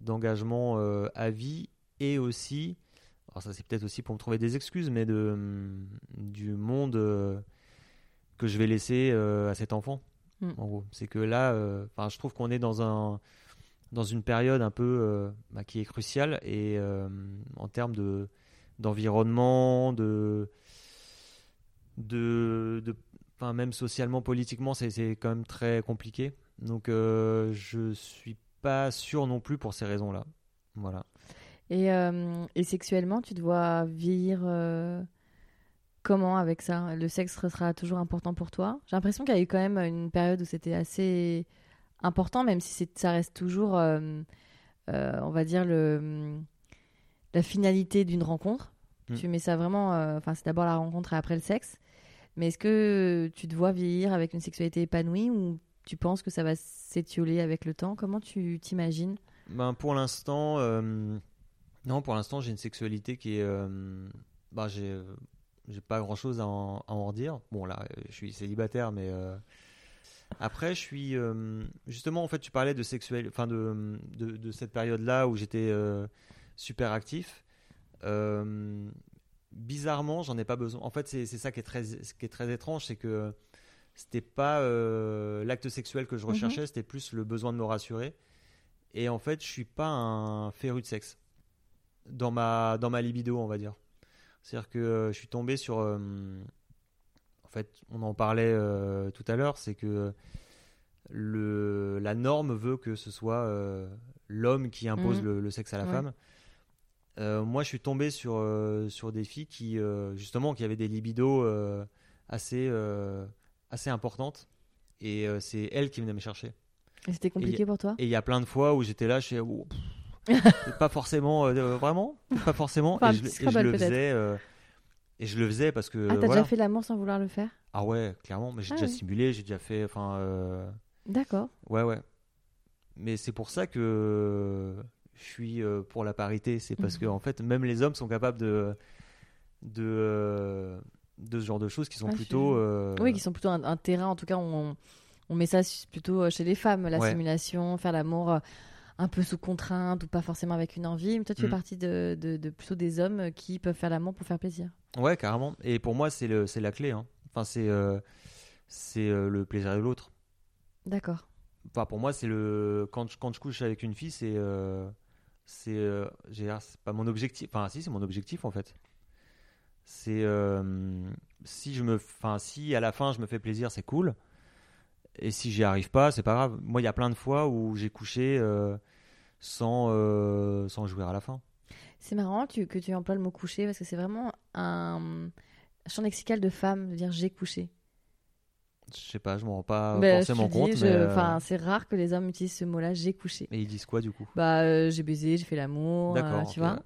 d'engagement à vie et aussi, alors ça c'est peut-être aussi pour me trouver des excuses, mais de hum, du monde que je vais laisser euh, à cet enfant.
Mm.
En gros, c'est que là, euh, enfin, je trouve qu'on est dans un dans une période un peu euh, bah, qui est cruciale et en termes de d'environnement, de de, de enfin, même socialement, politiquement, c'est c'est quand même très compliqué. Donc, euh, je suis pas sûr non plus pour ces raisons-là. Voilà.
Et, euh, et sexuellement, tu te vois vieillir euh, comment avec ça Le sexe sera toujours important pour toi? J'ai l'impression qu'il y a eu quand même une période où c'était assez important, même si ça reste toujours, euh, euh, on va dire, le, la finalité d'une rencontre.
Mm.
Tu mets ça vraiment, euh, enfin, c'est d'abord la rencontre et après le sexe. Mais est-ce que tu te vois vieillir avec une sexualité épanouie ou tu penses que ça va s'étioler avec le temps? Comment tu t'imagines?
Ben, pour l'instant, non, pour l'instant, j'ai une sexualité qui est. bah, j'ai, j'ai pas grand chose à en, à en redire. Bon, là, je suis célibataire, mais. euh, Après, je suis. euh, justement, en fait, tu parlais de sexuel. Enfin, de, de, de cette période-là où j'étais euh, super actif. Bizarrement, j'en ai pas besoin. En fait, c'est ça qui est très, ce qui est très étrange, c'est que c'était pas l'acte sexuel que je
Mhm.
recherchais, c'était plus le besoin de me rassurer. Et en fait, je suis pas un féru de sexe dans ma dans ma libido, on va dire. C'est-à-dire que euh, je suis tombé sur. euh, en fait, on en parlait euh, tout à l'heure, c'est que le la norme veut que ce soit l'homme qui impose
Mhm.
le, le sexe à la
Ouais.
femme. Euh, moi, je suis tombé sur, euh, sur des filles qui, euh, justement, qui avaient des libidos assez, assez importantes. Et c'est elles qui venaient me chercher.
Et c'était compliqué pour toi?
Et il y a plein de fois où j'étais là, je suis oh, pas forcément, euh, vraiment, pas forcément.
Enfin,
et, je, et le faisais. euh, et je le faisais parce que.
Ah, t'as
voilà.
déjà fait l'amour sans vouloir le faire?
Ah ouais, clairement. Mais j'ai
Ah
déjà simulé, j'ai déjà fait. Enfin, euh,
D'accord.
ouais, ouais. Mais c'est pour ça que je suis euh, pour la parité. C'est parce que, en fait, même les hommes sont capables de. de, euh, de ce genre de choses qui sont
je
plutôt.
suis-
euh,
Oui, qui sont plutôt un, un terrain, en tout cas, on, on met ça plutôt euh, chez les femmes, la
Ouais.
simulation, faire l'amour euh, un peu sous contrainte ou pas forcément avec une envie. Mais toi, tu fais
Mm.
partie de, de- de plutôt des hommes qui peuvent faire l'amour pour faire plaisir.
Ouais, carrément. Et pour moi, c'est la clé. hein. Enfin, c'est euh, c'est euh, le plaisir de l'autre.
D'accord.
Enfin, pour moi, c'est le quand je, quand je couche avec une fille, c'est euh, c'est pas mon objectif. Enfin, si, c'est mon objectif en fait. C'est si je me, enfin, si à la fin je me fais plaisir, c'est cool. Et si j'y arrive pas, c'est pas grave. Moi, il y a plein de fois où j'ai couché euh, sans euh, sans jouir à la fin.
C'est marrant tu- que tu emploies le mot coucher parce que c'est vraiment un champ lexical de femme de dire j'ai couché.
Je sais pas, je m'en rends pas
Ben,
forcément
dis,
compte,
je-
euh,
enfin, c'est rare que les hommes utilisent ce mot-là, j'ai couché.
mais ils disent quoi du coup?
Bah, euh, j'ai baisé, j'ai fait l'amour, euh, tu vois.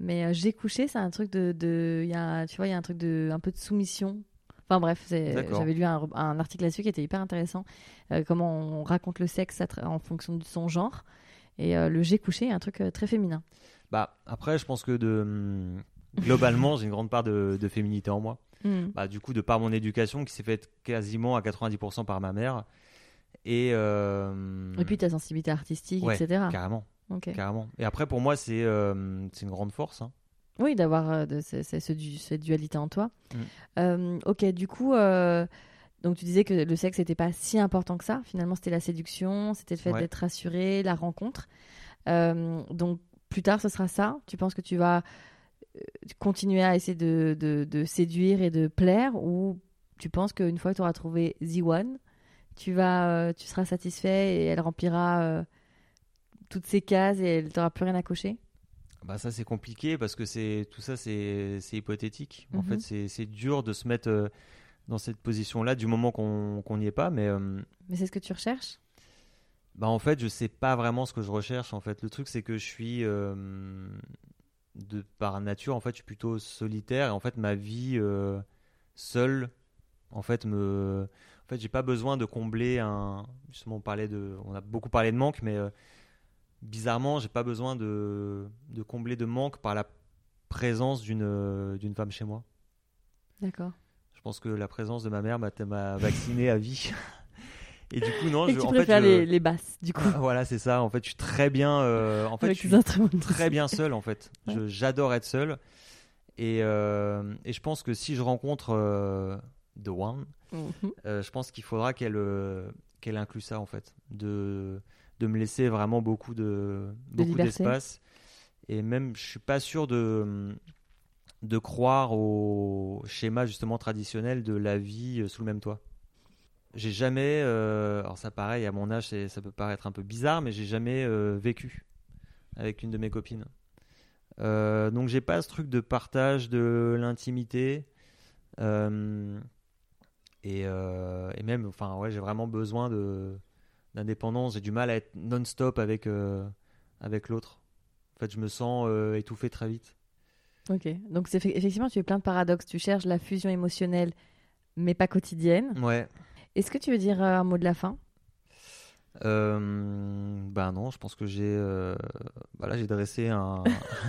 Mais euh, j'ai couché, c'est un truc de, de, y a, tu vois, il y a un truc de, un peu de soumission. Enfin bref, j'avais lu un, un article là-dessus qui était hyper intéressant. Comment on raconte le sexe en fonction de son genre. Et euh, le j'ai couché est un truc euh, très féminin.
Bah après, je pense que de hum, globalement, j'ai une grande part de, de féminité en moi.
Hmm.
Bah, du coup, de par mon éducation qui s'est faite quasiment à 90% par ma mère. Et, euh,
Et puis ta sensibilité artistique,
Ouais,
etc.
carrément, carrément. Et après, pour moi, c'est euh, une grande force. hein.
Oui, d'avoir euh, cette dualité en toi.
Mm.
Euh, ok, du coup, donc tu disais que le sexe n'était pas si important que ça. Finalement, c'était la séduction, c'était le fait
Ouais.
d'être rassuré, la rencontre. Euh, donc plus tard, ce sera ça. Tu penses que tu vas euh, continuer à essayer de, de- de séduire et de plaire ou tu penses qu'une fois que tu auras trouvé The One, tu, vas, euh, tu seras satisfait et elle remplira euh, toutes ces cases et elle t'aura plus rien à cocher?
Bah, ça, c'est compliqué parce que c'est tout ça, c'est hypothétique. En fait, c'est c'est dur de se mettre dans cette position-là du moment qu'on n'y est pas. Mais euh,
Mais c'est ce que tu recherches?
Bah en fait, je sais pas vraiment ce que je recherche en fait. Le truc c'est que je suis euh, de par nature en fait, je suis plutôt solitaire et en fait ma vie euh, seule en fait me en fait, j'ai pas besoin de combler un justement on parlait de on a beaucoup parlé de manque mais bizarrement, j'ai pas besoin de de combler de manque par la présence d'une d'une femme chez moi.
D'accord.
Je pense que la présence de ma mère m'a vacciné à vie. Et du coup non,
Et
je,
tu
en fait,
préfères
je-
les, les basses, du coup,
voilà, c'est ça. En fait, je suis très bien. euh, en fait,
avec
je suis très bien seul. En fait,
Ouais.
J'adore être seul. Et, euh, et je pense que si je rencontre euh, The One,
Mhm.
euh, je pense qu'il faudra qu'elle euh, qu'elle inclue ça en fait, de de me laisser vraiment beaucoup de beaucoup d'espace. Et même, je suis pas sûr de de croire au schéma justement traditionnel de la vie euh, sous le même toit. J'ai jamais, euh, alors ça pareil à mon âge, ça peut paraître un peu bizarre, mais j'ai jamais euh, vécu avec une de mes copines. Donc j'ai pas ce truc de partage de l'intimité. Et, même, enfin ouais, j'ai vraiment besoin d'indépendance. J'ai du mal à être non-stop avec avec l'autre. En fait, je me sens étouffé très vite.
Ok, donc c'est effectivement, tu es plein de paradoxes. Tu cherches la fusion émotionnelle, mais pas quotidienne.
Ouais.
Est-ce que tu veux dire euh, un mot de la fin?
Euh, ben non, je pense que j'ai euh, voilà, j'ai dressé un,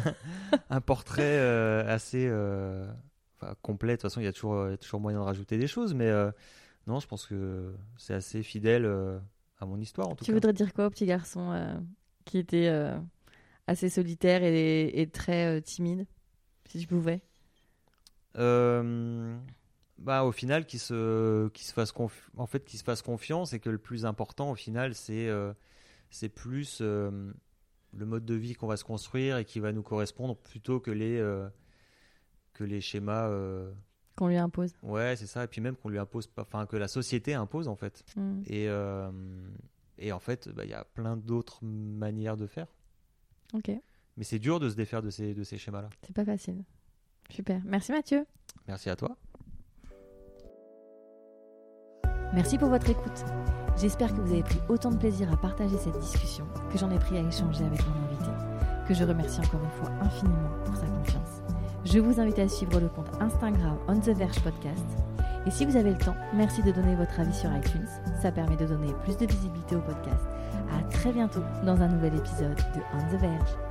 un portrait euh, assez enfin, complet. De toute façon, il y a toujours, il y a toujours moyen de rajouter des choses, mais non, je pense que c'est assez fidèle à mon histoire en tout
Tu
cas.
voudrais dire quoi au petit garçon qui était assez solitaire et, et très timide, si tu pouvais
euh, bah, au final, qui se, qui se fasse en fait, se fasse confiance et que le plus important, au final, c'est euh, c'est plus euh, le mode de vie qu'on va se construire et qui va nous correspondre plutôt que les, que les schémas.
qu'on lui impose.
Ouais, c'est ça. Et puis même qu'on lui impose, enfin, que la société impose, en fait.
Mm.
Et, et en fait, bah, il y a plein d'autres manières de faire.
Ok.
Mais c'est dur de se défaire de ces, de ces schémas-là.
C'est pas facile. Super. Merci Mathieu.
Merci à toi.
Merci pour votre écoute. J'espère que vous avez pris autant de plaisir à partager cette discussion que j'en ai pris à échanger avec mon invité, que je remercie encore une fois infiniment pour sa confiance. Je vous invite à suivre le compte Instagram On The Verge Podcast. Et si vous avez le temps, merci de donner votre avis sur iTunes. Ça permet de donner plus de visibilité au podcast. À très bientôt dans un nouvel épisode de On The Verge.